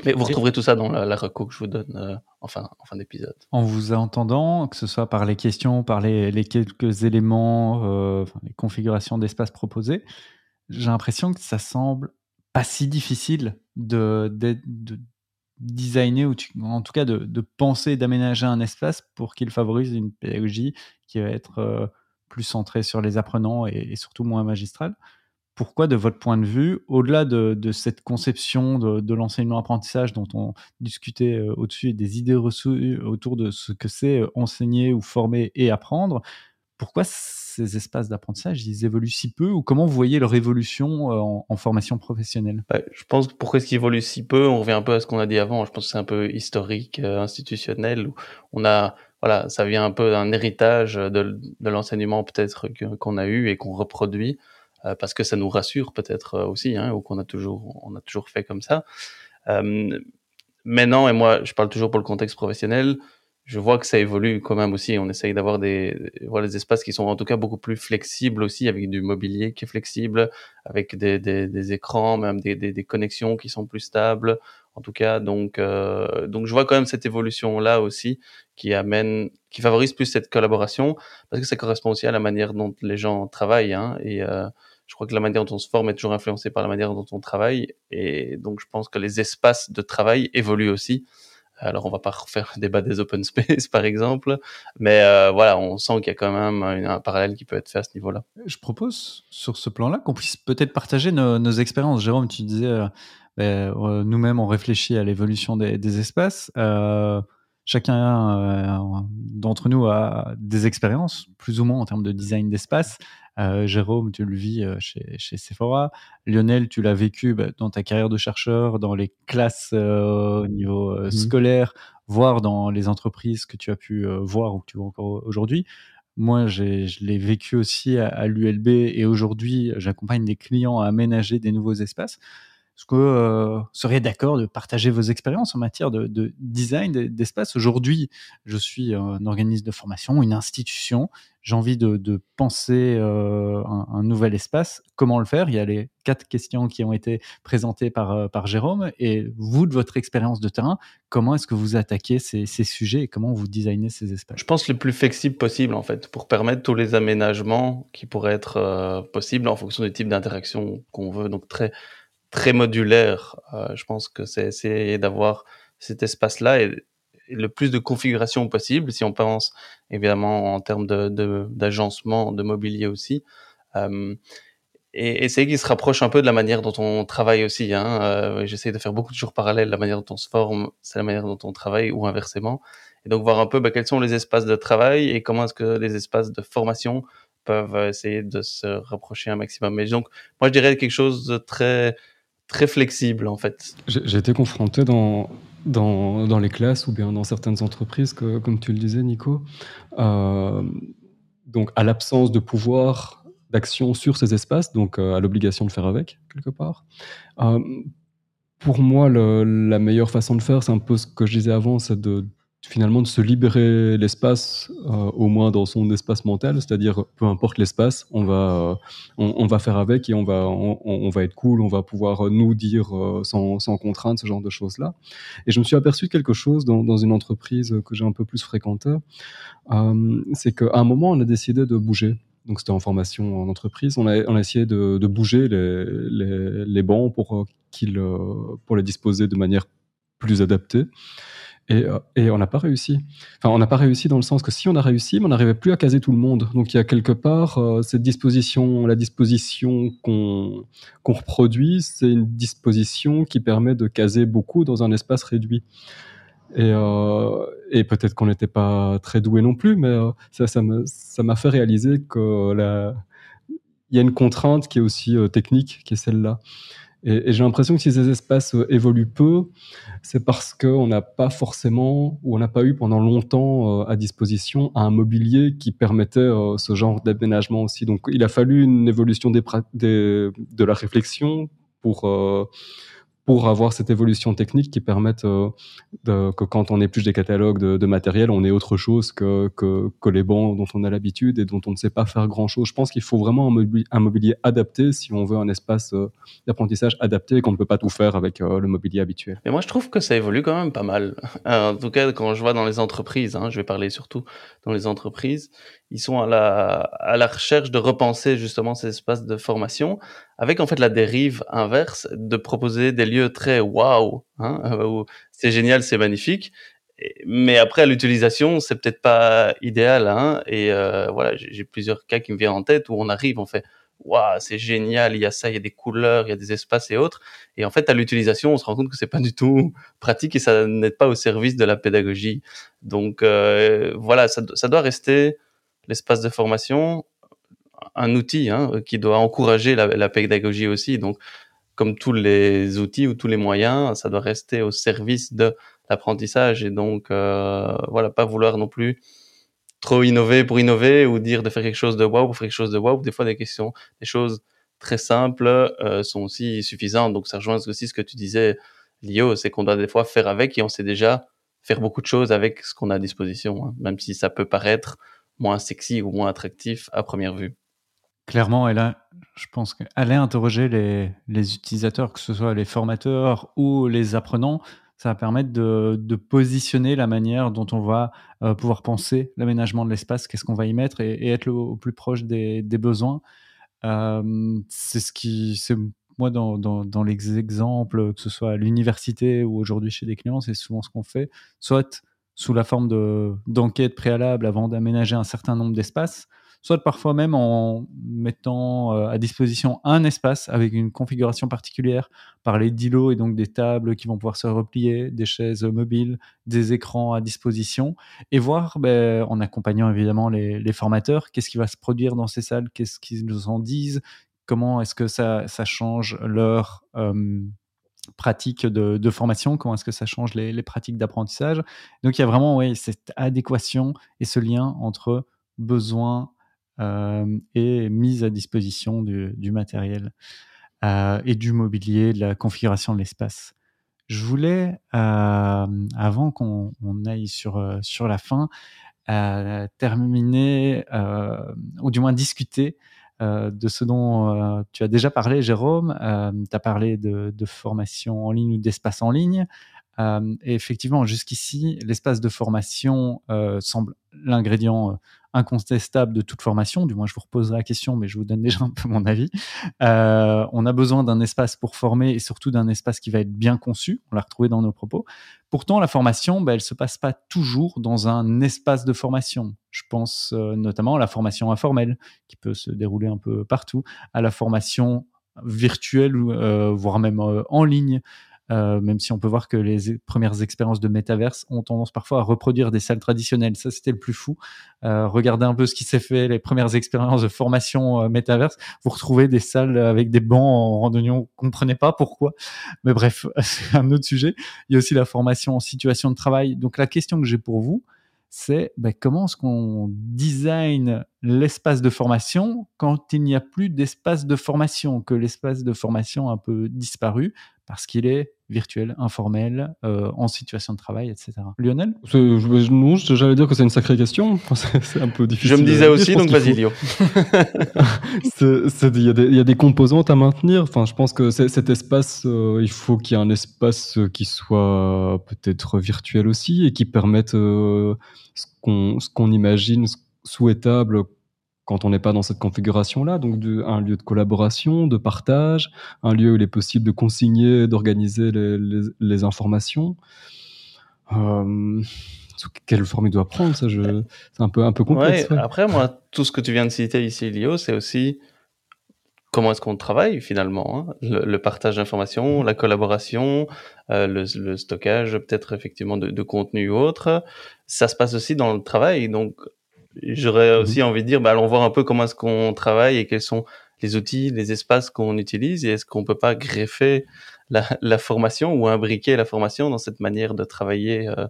C: Mais vous retrouverez tout ça dans la, reco que je vous donne euh, en fin, d'épisode.
A: En vous entendant, que ce soit par les questions, par les, quelques éléments, euh, les configurations d'espace proposées, j'ai l'impression que ça semble pas si difficile de, de, designer, ou en tout cas de, penser, d'aménager un espace pour qu'il favorise une pédagogie qui va être euh, plus centrée sur les apprenants et surtout moins magistrale. Pourquoi, de votre point de vue, au-delà de, cette conception de, l'enseignement-apprentissage dont on discutait euh, au-dessus des idées reçues autour de ce que c'est euh, enseigner ou former et apprendre, pourquoi ces espaces d'apprentissage, ils évoluent si peu ou comment vous voyez leur évolution euh, en, formation professionnelle?
C: Je pense que pourquoi est-ce qu'ils évoluent si peu? On revient un peu à ce qu'on a dit avant. Je pense que c'est un peu historique, institutionnel. on a, voilà, ça vient un peu d'un héritage de, l'enseignement peut-être qu'on a eu et qu'on reproduit. Euh, parce que ça nous rassure peut-être euh, aussi, hein, ou qu'on a toujours, a toujours fait comme ça. Euh, maintenant, et moi, je parle toujours pour le contexte professionnel, je vois que ça évolue quand même aussi. On essaye d'avoir des, voilà, des espaces qui sont en tout cas beaucoup plus flexibles aussi, avec du mobilier qui est flexible, avec des, des, des écrans, même des, des, connexions qui sont plus stables. En tout cas, donc, euh, donc je vois quand même cette évolution là aussi qui amène, qui favorise plus cette collaboration, parce que ça correspond aussi à la manière dont les gens travaillent. Hein, et euh, je crois que la manière dont on se forme est toujours influencée par la manière dont on travaille. Et donc, je pense que les espaces de travail évoluent aussi. Alors, on va pas refaire le débat des open space, par exemple, mais euh, voilà, on sent qu'il y a quand même un, parallèle qui peut être fait à ce niveau-là.
A: Je propose, sur ce plan-là, qu'on puisse peut-être partager nos, expériences. Jérôme, tu disais, euh, ben, euh, nous-mêmes, on réfléchit à l'évolution des, des, espaces. Chacun d'entre nous a des expériences, plus ou moins en termes de design d'espace. Euh, Jérôme, tu le vis euh, chez, Sephora. Lionel, tu l'as vécu bah, dans ta carrière de chercheur, dans les classes euh, au niveau mmh scolaire, voire dans les entreprises que tu as pu voir ou que tu vois encore aujourd'hui. Moi, je l'ai vécu aussi à l'ULB et aujourd'hui, j'accompagne des clients à aménager des nouveaux espaces. Est-ce que euh, vous seriez d'accord de partager vos expériences en matière de, design d'espace? Aujourd'hui, je suis un organisme de formation, une institution. J'ai envie de, penser euh, un, nouvel espace. Comment le faire? Il y a les quatre questions qui ont été présentées par, euh, par Jérôme. Et vous, de votre expérience de terrain, comment est-ce que vous attaquez ces, sujets et comment vous designez ces espaces?
C: Je pense le plus flexible possible, en fait, pour permettre tous les aménagements qui pourraient être possibles en fonction du type d'interaction qu'on veut. Donc, très très modulaire. Euh, je pense que c'est essayer d'avoir cet espace-là et, le plus de configuration possible, si on pense évidemment en termes d'agencement, de, de, mobilier aussi. Euh, et essayer qu'il se rapproche un peu de la manière dont on travaille aussi. Hein. Euh, J'essaie de faire beaucoup de jours parallèles. La manière dont on se forme, c'est la manière dont on travaille ou inversement. Et donc voir un peu bah, quels sont les espaces de travail et comment est-ce que les espaces de formation peuvent essayer de se rapprocher un maximum. Mais donc, moi, je dirais quelque chose de très très flexible en fait.
B: J'ai été confronté dans, dans, dans, les classes ou bien dans certaines entreprises, que, comme tu le disais Nico, euh, donc à l'absence de pouvoir d'action sur ces espaces, donc euh, à l'obligation de faire avec quelque part. Euh, pour moi, la meilleure façon de faire, c'est un peu ce que je disais avant, c'est de finalement de se libérer l'espace, euh, au moins dans son espace mental, c'est-à-dire peu importe l'espace, on va, euh, on, va faire avec et on va, on, va être cool, on va pouvoir nous dire euh, sans, sans, contrainte, ce genre de choses-là. Et je me suis aperçu de quelque chose dans, une entreprise que j'ai un peu plus fréquentée, c'est qu'à un moment, on a décidé de bouger. Donc c'était en formation en entreprise. On a, essayé de, bouger les, les, les bancs pour, qu'ils, pour les disposer de manière plus adaptée. Et, euh, et on n'a pas réussi. Enfin, on n'a pas réussi dans le sens que si on a réussi, on n'arrivait plus à caser tout le monde. Donc il y a quelque part euh, cette disposition, la disposition qu'on reproduit, c'est une disposition qui permet de caser beaucoup dans un espace réduit. Et, euh, peut-être qu'on n'était pas très doué non plus, mais ça, ça m'a fait réaliser que la, il y a une contrainte qui est aussi technique, qui est celle-là. Et, j'ai l'impression que si ces espaces euh, évoluent peu, c'est parce qu'on n'a pas forcément, ou on n'a pas eu pendant longtemps euh, à disposition un mobilier qui permettait euh, ce genre d'aménagement aussi. Donc il a fallu une évolution de la réflexion pour pour avoir cette évolution technique qui permette euh, que quand on épluche des catalogues de, matériel, on ait autre chose que, que, les bancs dont on a l'habitude et dont on ne sait pas faire grand-chose. Je pense qu'il faut vraiment un mobilier, un mobilier, adapté si on veut un espace euh, d'apprentissage adapté et qu'on ne peut pas tout faire avec euh, le mobilier habituel.
C: Mais moi, je trouve que ça évolue quand même pas mal. en tout cas, quand je vois dans les entreprises, hein, je vais parler surtout dans les entreprises, ils sont à la, à la recherche de repenser justement ces espaces de formation avec en fait la dérive inverse de proposer des lieux très waouh, hein, où c'est génial, c'est magnifique, mais après à l'utilisation c'est peut-être pas idéal, hein, et euh, voilà j'ai plusieurs cas qui me viennent en tête où on arrive, on fait waouh c'est génial, il y a ça, il y a des couleurs, il y a des espaces et autres, et en fait à l'utilisation on se rend compte que c'est pas du tout pratique et ça n'aide pas au service de la pédagogie, donc euh, voilà ça doit rester l'espace de formation un outil hein, qui doit encourager la, pédagogie aussi. Donc, comme tous les outils ou tous les moyens, ça doit rester au service de l'apprentissage et donc euh, voilà, pas vouloir non plus trop innover pour innover ou dire de faire quelque chose de wow pour faire quelque chose de wow. Des fois, des questions, des choses très simples euh, sont aussi suffisantes. Donc, ça rejoint aussi ce que tu disais, Lio, c'est qu'on doit des fois faire avec et on sait déjà faire beaucoup de choses avec ce qu'on a à disposition, hein, même si ça peut paraître moins sexy ou moins attractif à première vue.
A: Clairement, et là, je pense qu'aller interroger les, utilisateurs, que ce soit les formateurs ou les apprenants, ça va permettre de, positionner la manière dont on va euh, pouvoir penser l'aménagement de l'espace, qu'est-ce qu'on va y mettre et, être le, au plus proche des, besoins. Euh, c'est ce qui, moi dans, les exemples, que ce soit à l'université ou aujourd'hui chez des clients, c'est souvent ce qu'on fait, soit sous la forme de, d'enquête préalable avant d'aménager un certain nombre d'espaces, soit parfois même en mettant euh, à disposition un espace avec une configuration particulière par les dilos et donc des tables qui vont pouvoir se replier, des chaises mobiles, des écrans à disposition et voir ben, en accompagnant évidemment les, les formateurs qu'est-ce qui va se produire dans ces salles, qu'est-ce qu'ils nous en disent, comment est-ce que ça, ça, change leur euh, pratique de, formation, comment est-ce que ça change les, pratiques d'apprentissage. Donc il y a vraiment cette adéquation et ce lien entre besoins euh, et mise à disposition du, matériel euh, et du mobilier, de la configuration de l'espace. Je voulais, euh, avant qu'on aille sur, sur la fin, terminer, ou du moins discuter de ce dont tu as déjà parlé, Jérôme. tu as parlé de, de, formation en ligne ou d'espace en ligne. Et effectivement, jusqu'ici, l'espace de formation semble l'ingrédient incontestable de toute formation, du moins je vous reposerai la question, mais je vous donne déjà un peu mon avis. On a besoin d'un espace pour former et surtout d'un espace qui va être bien conçu, on l'a retrouvé dans nos propos. Pourtant, la formation, bah, elle ne se passe pas toujours dans un espace de formation. Je pense notamment à la formation informelle, qui peut se dérouler un peu partout, à la formation virtuelle, voire même en ligne, euh, même si on peut voir que les premières expériences de métaverse ont tendance parfois à reproduire des salles traditionnelles. Ça, c'était le plus fou. Euh, regardez un peu ce qui s'est fait, les premières expériences de formation euh, métaverse. Vous retrouvez des salles avec des bancs en randonnée, on comprenait pas pourquoi. Mais bref, c'est un autre sujet. Il y a aussi la formation en situation de travail. Donc la question que j'ai pour vous, c'est ben, comment est-ce qu'on design l'espace de formation quand il n'y a plus d'espace de formation, que l'espace de formation a un peu disparu? Parce qu'il est virtuel, informel, euh, en situation de travail, etc. Lionel?
B: Non, j'allais dire que c'est une sacrée question. c'est un peu difficile.
C: Je me disais aussi, donc vas-y, Lio.
B: Il y, y, a des composantes à maintenir. Enfin, je pense que cet espace, euh, il faut qu'il y ait un espace qui soit peut-être virtuel aussi et qui permette euh, ce qu'on imagine souhaitable quand on n'est pas dans cette configuration-là, donc de, un lieu de collaboration, de partage, un lieu où il est possible de consigner, d'organiser les, les, les, informations. Euh, quelle forme il doit prendre, ça, je... c'est un peu, un peu complexe.
C: Ouais, Après, moi, tout ce que tu viens de citer ici, Lio, c'est aussi comment est-ce qu'on travaille finalement hein le, partage d'informations, la collaboration, euh, le, le, stockage peut-être effectivement de, de, contenu ou autre. Ça se passe aussi dans le travail. Donc, j'aurais mmh aussi envie de dire, bah, allons voir un peu comment est-ce qu'on travaille et quels sont les outils, les espaces qu'on utilise et est-ce qu'on peut pas greffer la, la, formation ou imbriquer la formation dans cette manière de travailler euh,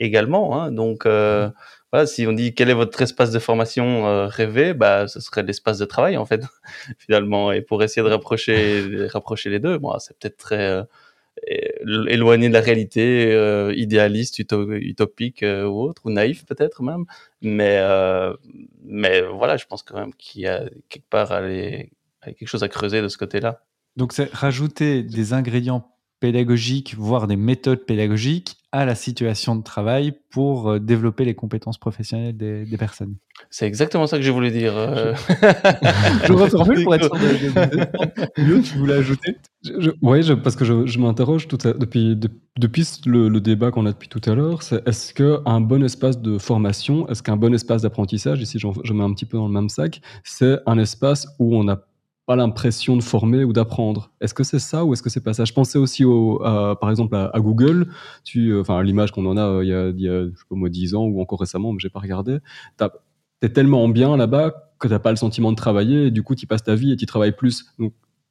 C: également. Hein. Donc, euh, voilà, si on dit quel est votre espace de formation euh, rêvé, bah, ce serait l'espace de travail en fait, finalement. Et pour essayer de rapprocher, rapprocher les deux, bon, c'est peut-être très euh, éloigné de la réalité, euh, idéaliste, utopique euh, ou autre, ou naïf peut-être même. Mais, mais voilà, je pense quand même qu'il y a quelque part quelque chose à creuser de ce côté-là.
A: Donc c'est rajouter des ingrédients pédagogiques, voire des méthodes pédagogiques à la situation de travail pour euh, développer les compétences professionnelles des, des personnes.
C: C'est exactement ça que j'ai voulu dire. Euh...
B: je reformule pour être sûr de, tu voulais ajouter? Oui, parce que je, je m'interroge depuis, de, depuis le, le, débat qu'on a depuis tout à l'heure, c'est est-ce qu'un bon espace de formation, est-ce qu'un bon espace d'apprentissage, ici je mets un petit peu dans le même sac, c'est un espace où on a pas l'impression de former ou d'apprendre. Est-ce que c'est ça ou est-ce que c'est pas ça? Je pensais aussi au, par exemple à, Google, tu, euh, enfin l'image qu'on en a euh, il y a, il je sais pas moi 10 ans ou encore récemment, mais j'ai pas regardé. T'es tellement bien là-bas que t'as pas le sentiment de travailler et du coup tu passes ta vie et tu travailles plus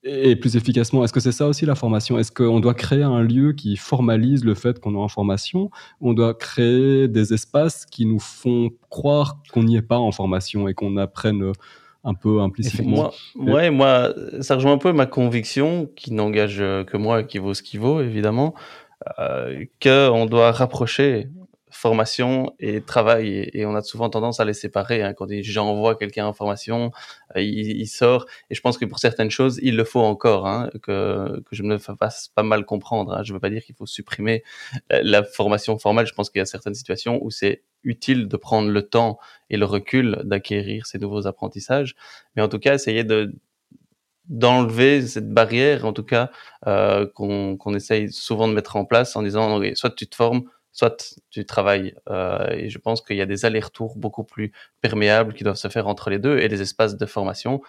B: et plus efficacement. Est-ce que c'est ça aussi la formation? Est-ce qu'on doit créer un lieu qui formalise le fait qu'on est en formation? On doit créer des espaces qui nous font croire qu'on n'y est pas en formation et qu'on apprenne un peu implicitement.
C: Moi, ouais, moi, ça rejoint un peu ma conviction, qui n'engage que moi, qui vaut ce qui vaut, évidemment, euh, qu'on doit rapprocher formation et travail et, on a souvent tendance à les séparer hein. quand j'envoie quelqu'un en formation euh, il, sort et je pense que pour certaines choses il le faut encore hein, que, que je me fasse pas mal comprendre hein. je veux pas dire qu'il faut supprimer la, formation formelle je pense qu'il y a certaines situations où c'est utile de prendre le temps et le recul d'acquérir ces nouveaux apprentissages mais en tout cas essayer de d'enlever cette barrière en tout cas euh, qu'on qu'on essaye souvent de mettre en place en disant soit tu te formes soit tu travailles. Euh, et je pense qu'il y a des allers-retours beaucoup plus perméables qui doivent se faire entre les deux et les espaces de formation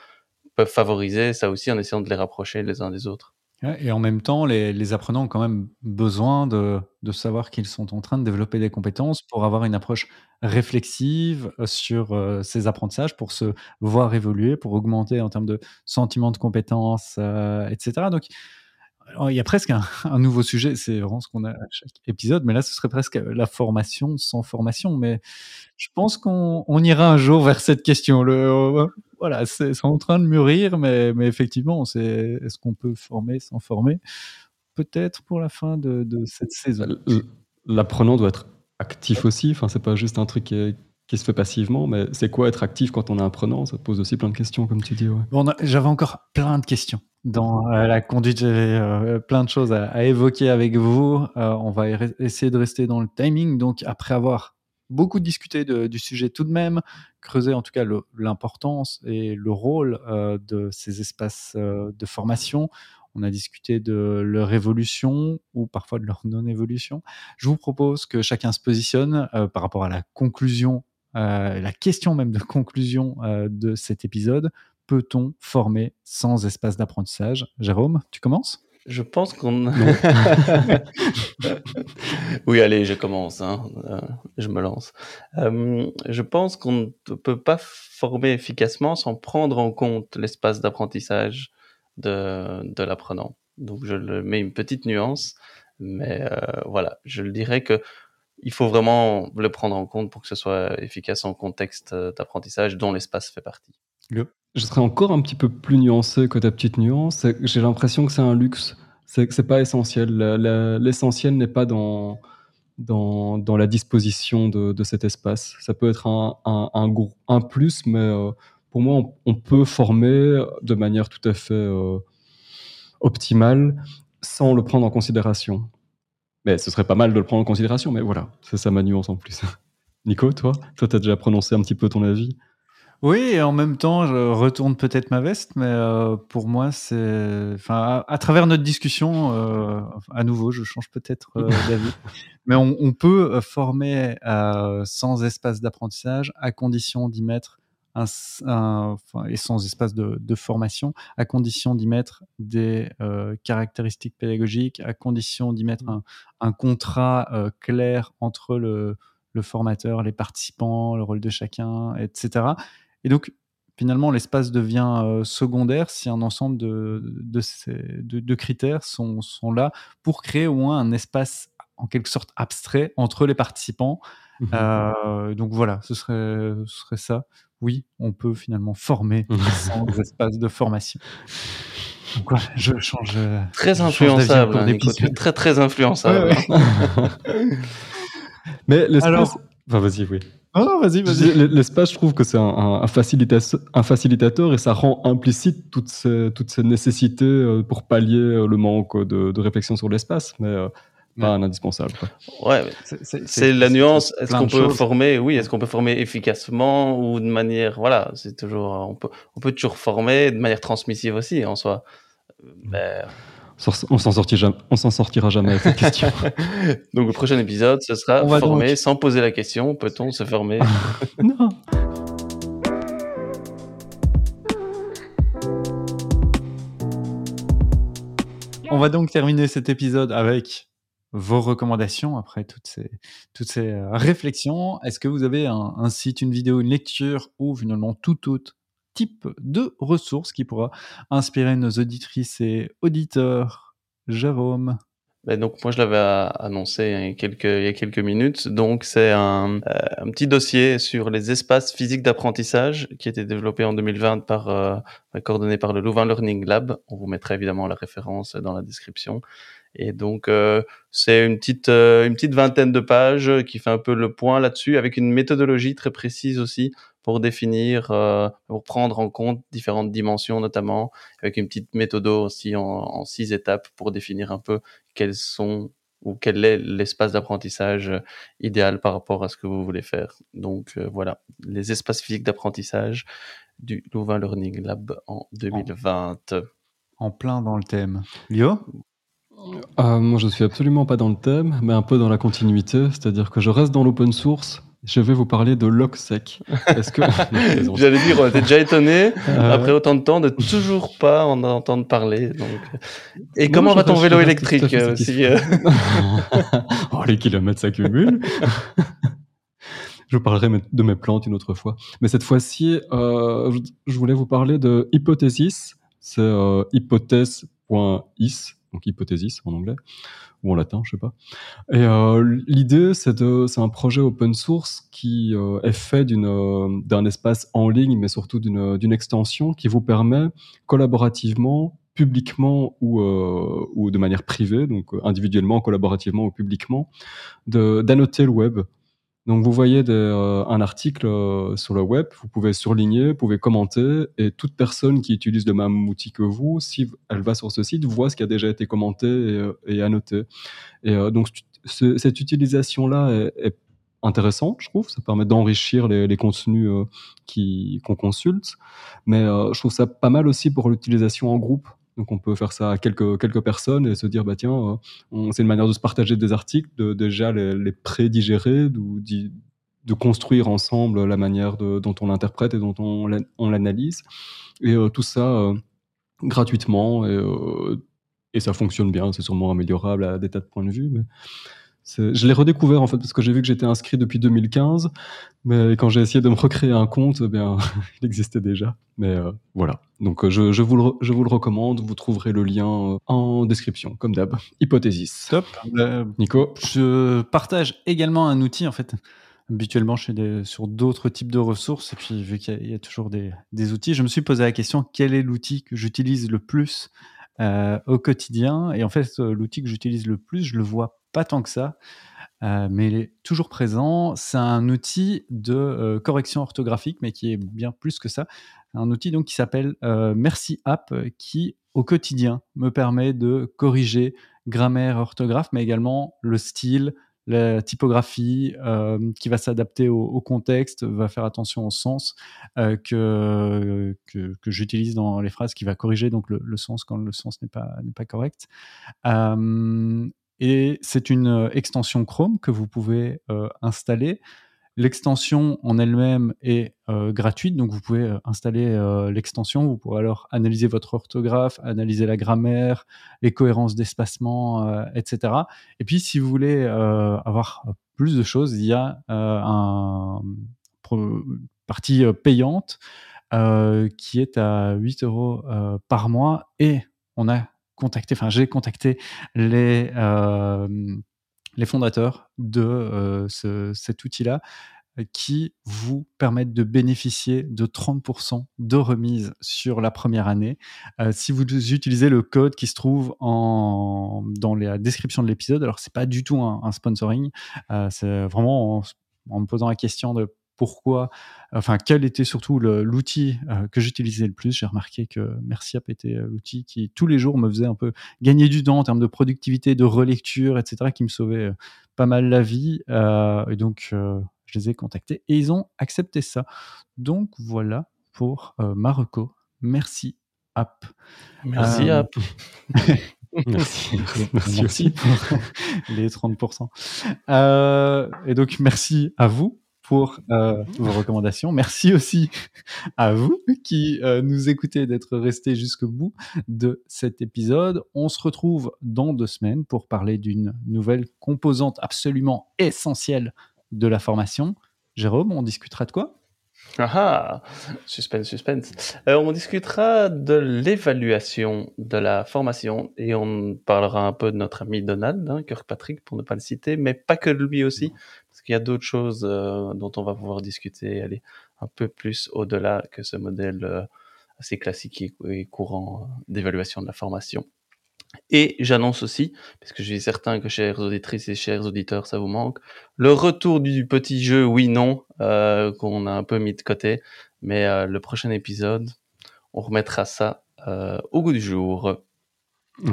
C: peuvent favoriser ça aussi en essayant de les rapprocher les uns des autres.
A: Et en même temps, les, apprenants ont quand même besoin de, savoir qu'ils sont en train de développer des compétences pour avoir une approche réflexive euh, sur euh, ces apprentissages, pour se voir évoluer, pour augmenter en termes de sentiment de compétences, etc. Donc, il y a presque un, nouveau sujet, c'est vraiment ce qu'on a à chaque épisode, mais là, ce serait presque la formation sans formation. Mais je pense qu'on ira un jour vers cette question. Le, euh, voilà, c'est en train de mûrir, mais, mais effectivement, est-ce qu'on peut former sans former? Peut-être pour la fin de, cette saison.
B: L'apprenant doit être actif aussi. Enfin, c'est pas juste un truc qui, qui se fait passivement, mais c'est quoi être actif quand on est apprenant? Ça pose aussi plein de questions, comme tu dis.
A: Bon, J'avais encore plein de questions dans euh, la conduite, j'avais euh, plein de choses à, évoquer avec vous. Euh, on va essayer de rester dans le timing. Donc, après avoir beaucoup discuté du sujet tout de même, creuser en tout cas l'importance et le rôle de ces espaces de formation, on a discuté de leur évolution ou parfois de leur non-évolution. Je vous propose que chacun se positionne par rapport à la conclusion, la question même de conclusion de cet épisode peut-on former sans espace d'apprentissage? Jérôme, tu commences?
C: Je pense qu'on. oui, allez, je commence. Hein. Euh, je me lance. Euh, je pense qu'on ne peut pas former efficacement sans prendre en compte l'espace d'apprentissage de, de l'apprenant. Donc, je le mets une petite nuance, mais euh, voilà, je le dirais que il faut vraiment le prendre en compte pour que ce soit efficace en contexte d'apprentissage dont l'espace fait partie.
B: Je serais encore un petit peu plus nuancé que ta petite nuance. J'ai l'impression que c'est un luxe. C'est c'est pas essentiel. L'essentiel n'est pas dans, dans, la disposition de, cet espace. Ça peut être un, un plus, mais euh, pour moi, on, peut former de manière tout à fait euh, optimale sans le prendre en considération. Mais ce serait pas mal de le prendre en considération, mais voilà, c'est ça ma nuance en plus. Nico, toi, toi, tu as déjà prononcé un petit peu ton avis?
A: Oui et en même temps, je retourne peut-être ma veste, mais heu, pour moi, c'est enfin, à à travers notre discussion, heu, à nouveau, je change peut-être, heu, d'avis, mais on on peut, former, sans espace d'apprentissage, à condition d'y mettre un un et sans espace de de formation, à condition d'y mettre des, heu, caractéristiques pédagogiques, à condition d'y mettre un un contrat, heu, clair entre le le formateur, les participants, le rôle de chacun et cetera et donc finalement, l'espace devient, heu, secondaire si un ensemble de de ces de de critères sont sont là pour créer au moins un espace en quelque sorte abstrait entre les participants.
B: Mmh mh.
A: Heu, donc voilà, ce serait ce serait ça. Oui, on peut finalement former sans espace de formation. Donc voilà, je change, heu,
C: Très
A: je change
C: influençable,
A: cours
C: hein, très, très influençable,
A: Ouais.
B: Mais l'espace
A: Alors
B: enfin vas-y, oui.
A: non, vas-y, vas-y.
B: l'espace, je trouve que c'est un facilitateur et ça rend implicite toutes ces toutes ces nécessités, heu, pour pallier, le manque, de de réflexion sur l'espace, mais pas
A: Ouais.
B: un indispensable, quoi.
C: Ouais,
A: C'est
C: la nuance. Est-ce qu'on peut
A: choses.
C: former? Oui, est-ce qu'on peut former efficacement ou de manière voilà, c'est toujours on peut on peut toujours former de manière transmissive aussi en soi, mais
B: Sur s on s'en sorti jam on s'en sortira jamais avec cette question.
C: donc le prochain épisode, ce sera
B: On
C: former
B: donc
C: sans poser la question: «Peut-on se former?»
B: Non!
A: On va donc terminer cet épisode avec vos recommandations après toutes ces toutes ces, heu, réflexions? Est-ce que vous avez un site, une vidéo, une lecture ou finalement tout autre type de ressource qui pourra inspirer nos auditrices et auditeurs? Jérôme?
C: Beh, donc moi je l'avais a annoncé il y a quelques minutes, donc c'est un, heu, un petit dossier sur les espaces physiques d'apprentissage qui a été développé en 2020 par, coordonné par le Louvain Learning Lab. On vous mettra évidemment la référence dans la description et donc heu, c'est une petite, heu, une petite vingtaine de pages qui fait un peu le point là-dessus avec une méthodologie très précise aussi pour définir, heu, pour prendre en compte différentes dimensions notamment, avec une petite méthodo aussi en en 6 étapes pour définir un peu quels sont ou quel est l'espace d'apprentissage, idéal par rapport à ce que vous voulez faire. Donc voilà, les espaces physiques d'apprentissage du Louvain Learning Lab en 2020.
A: En plein dans le thème. Lio?
B: Heu, moi, je suis absolument pas dans le thème, mais un peu dans la continuité, c'est-à-dire que je reste dans l'open source. Je vais vous parler de Logseq. Est-ce que.
C: J'allais dire, on était déjà étonnés
B: Heu
C: après autant de temps de toujours pas en entendre parler donc et
B: Non,
C: comment va ton vélo électrique, aussi, heu?
B: Oh, les kilomètres s'accumulent. Je vous parlerai de mes plantes une autre fois. Mais cette fois-ci, heu, je voulais vous parler de Hypothesis. C'est, heu, hypothèse.is, donc hypothesis en anglais ou en latin, je sais pas et heu, l'idée, c'est un projet open source qui, heu, est fait heu, d'un espace en ligne, mais surtout d'une, extension qui vous permet collaborativement, publiquement ou, ou de manière privée, donc individuellement, collaborativement ou publiquement, d'annoter le web. Donc vous voyez heu, un article, heu, sur le web, vous pouvez surligner, vous pouvez commenter et toute personne qui utilise le même outil que vous, si elle va sur ce site, voit ce qui a déjà été commenté et et annoté et donc cette utilisation-là est intéressante, je trouve. Ça permet d'enrichir les contenus, qu'on consulte, mais je trouve ça pas mal aussi pour l'utilisation en groupe. Donc on peut faire ça à quelques quelques personnes et se dire: «Bah tiens, on» c'est une manière de se partager des articles, de déjà les les d'y de construire ensemble la manière de dont on l'interprète et dont on l'an on l'analyse et heu, tout ça, heu, gratuitement et ça fonctionne bien. C'est sûrement améliorable à des tas de points de vue, mais je l'ai redécouvert, en fait, parce que j'ai vu que j'étais inscrit depuis 2015, mais quand j'ai essayé de me recréer un compte, eh bien, il existait déjà, mais heu, voilà. Donc heu, je je vous le je vous le recommande. Vous trouverez le lien, heu, en description, comme d'hab. Hypothesis.
A: Top.
B: Nico?
A: je partage également un outil, en fait. Habituellement, je suis des sur d'autres types de ressources et puis vu qu'il y a il y a toujours des des outils, je me suis posé la question: «Quel est l'outil que j'utilise le plus, au quotidien?» et en fait, l'outil que j'utilise le plus, je le vois pas tant que ça, heu, mais il est toujours présent. C'est un outil de, heu, correction orthographique, mais qui est bien plus que ça. Un outil donc qui s'appelle, heu, Merci App, qui, au quotidien, me permet de corriger grammaire, orthographe, mais également le style, la typographie, qui va s'adapter au, contexte, va faire attention au sens que, que, j'utilise dans les phrases, qui va corriger donc le, sens quand le sens n'est pas, pas correct. Et c'est une extension Chrome que vous pouvez installer. L'extension en elle-même est euh, gratuite, donc vous pouvez euh, installer euh, l'extension. Vous pourrez alors analyser votre orthographe, analyser la grammaire, les cohérences d'espacement, etc. Et puis, si vous voulez avoir plus de choses, il y a un partie payante qui est à 8 euros par mois et on a contacté, enfin j'ai contacté les les fondateurs de euh, cet outil-là euh, qui vous permettent de bénéficier de 30% de remise sur la première année. Euh, si vous utilisez le code qui se trouve en, dans la description de l'épisode, alors c'est pas du tout un, sponsoring, c'est vraiment en, me posant la question de pourquoi, enfin, quel était surtout l'outil euh, que j'utilisais le plus. J'ai remarqué que Merciap était euh, l'outil qui, tous les jours, me faisait un peu gagner du temps en termes de productivité, de relecture, etc., qui me sauvait euh, pas mal la vie. et donc, je les ai contactés et ils ont accepté ça. Donc, voilà pour Marocco. Merci, App.
C: Merci, App.
A: Merci. merci, pour les 30%. et donc, merci à vous pour euh, vos recommandations. Merci aussi à vous qui euh, nous écoutez d'être restés jusqu'au bout de cet épisode. On se retrouve dans deux semaines pour parler d'une nouvelle composante absolument essentielle de la formation. Jérôme, on discutera de quoi?
C: Ah, ah Suspense, suspense. Euh, on discutera de l'évaluation de la formation et on parlera un peu de notre ami Donald, hein, Kirkpatrick, pour ne pas le citer, mais pas que de lui aussi, parce qu'il y a d'autres choses euh, dont on va pouvoir discuter, aller un peu plus au-delà que ce modèle euh, assez classique et courant d'évaluation de la formation. Et j'annonce aussi, parce que je suis certain que chères auditrices et chers auditeurs, ça vous manque, le retour du petit jeu oui-non euh, qu'on a un peu mis de côté. Mais euh, le prochain épisode, on remettra ça euh, au goût du jour.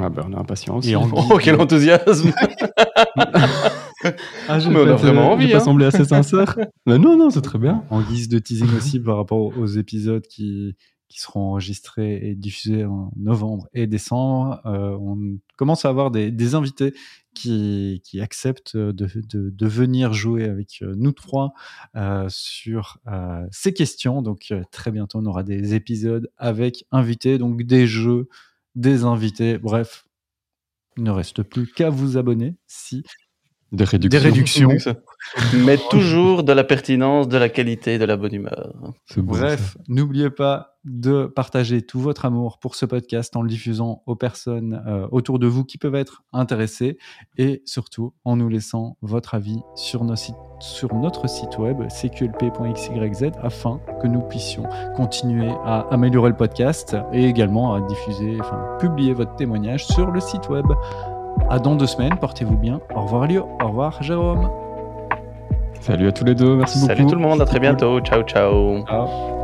B: Ah ben, on a impatient
C: aussi. Oh, quel enthousiasme
B: ah, Mais on a vraiment envie. pas hein. semblé assez sincère. Mais non, non, c'est très bien.
A: En guise de teasing aussi par rapport aux épisodes qui, qui seront enregistrés et diffusés en novembre et décembre. Euh, on commence à avoir des, invités qui, qui acceptent de, de, venir jouer avec euh, nous trois euh, sur ces questions. Donc très bientôt, on aura des épisodes avec invités, donc des jeux, des invités. Bref, il ne reste plus qu'à vous abonner si
B: des réductions.
C: Mais toujours de la pertinence, de la qualité, de la bonne humeur.
A: Bref, n'oubliez pas de partager tout votre amour pour ce podcast en le diffusant aux personnes euh, autour de vous qui peuvent être intéressées et surtout en nous laissant votre avis sur, nos sites, sur notre site web cqlp.xyz afin que nous puissions continuer à améliorer le podcast et également à diffuser, enfin publier votre témoignage sur le site web. À dans deux semaines, portez-vous bien. Au revoir Lio, au revoir Jérôme.
B: Salut à tous les deux, merci beaucoup.
C: Salut tout le monde, à très bientôt. Ciao, ciao.
A: Ciao.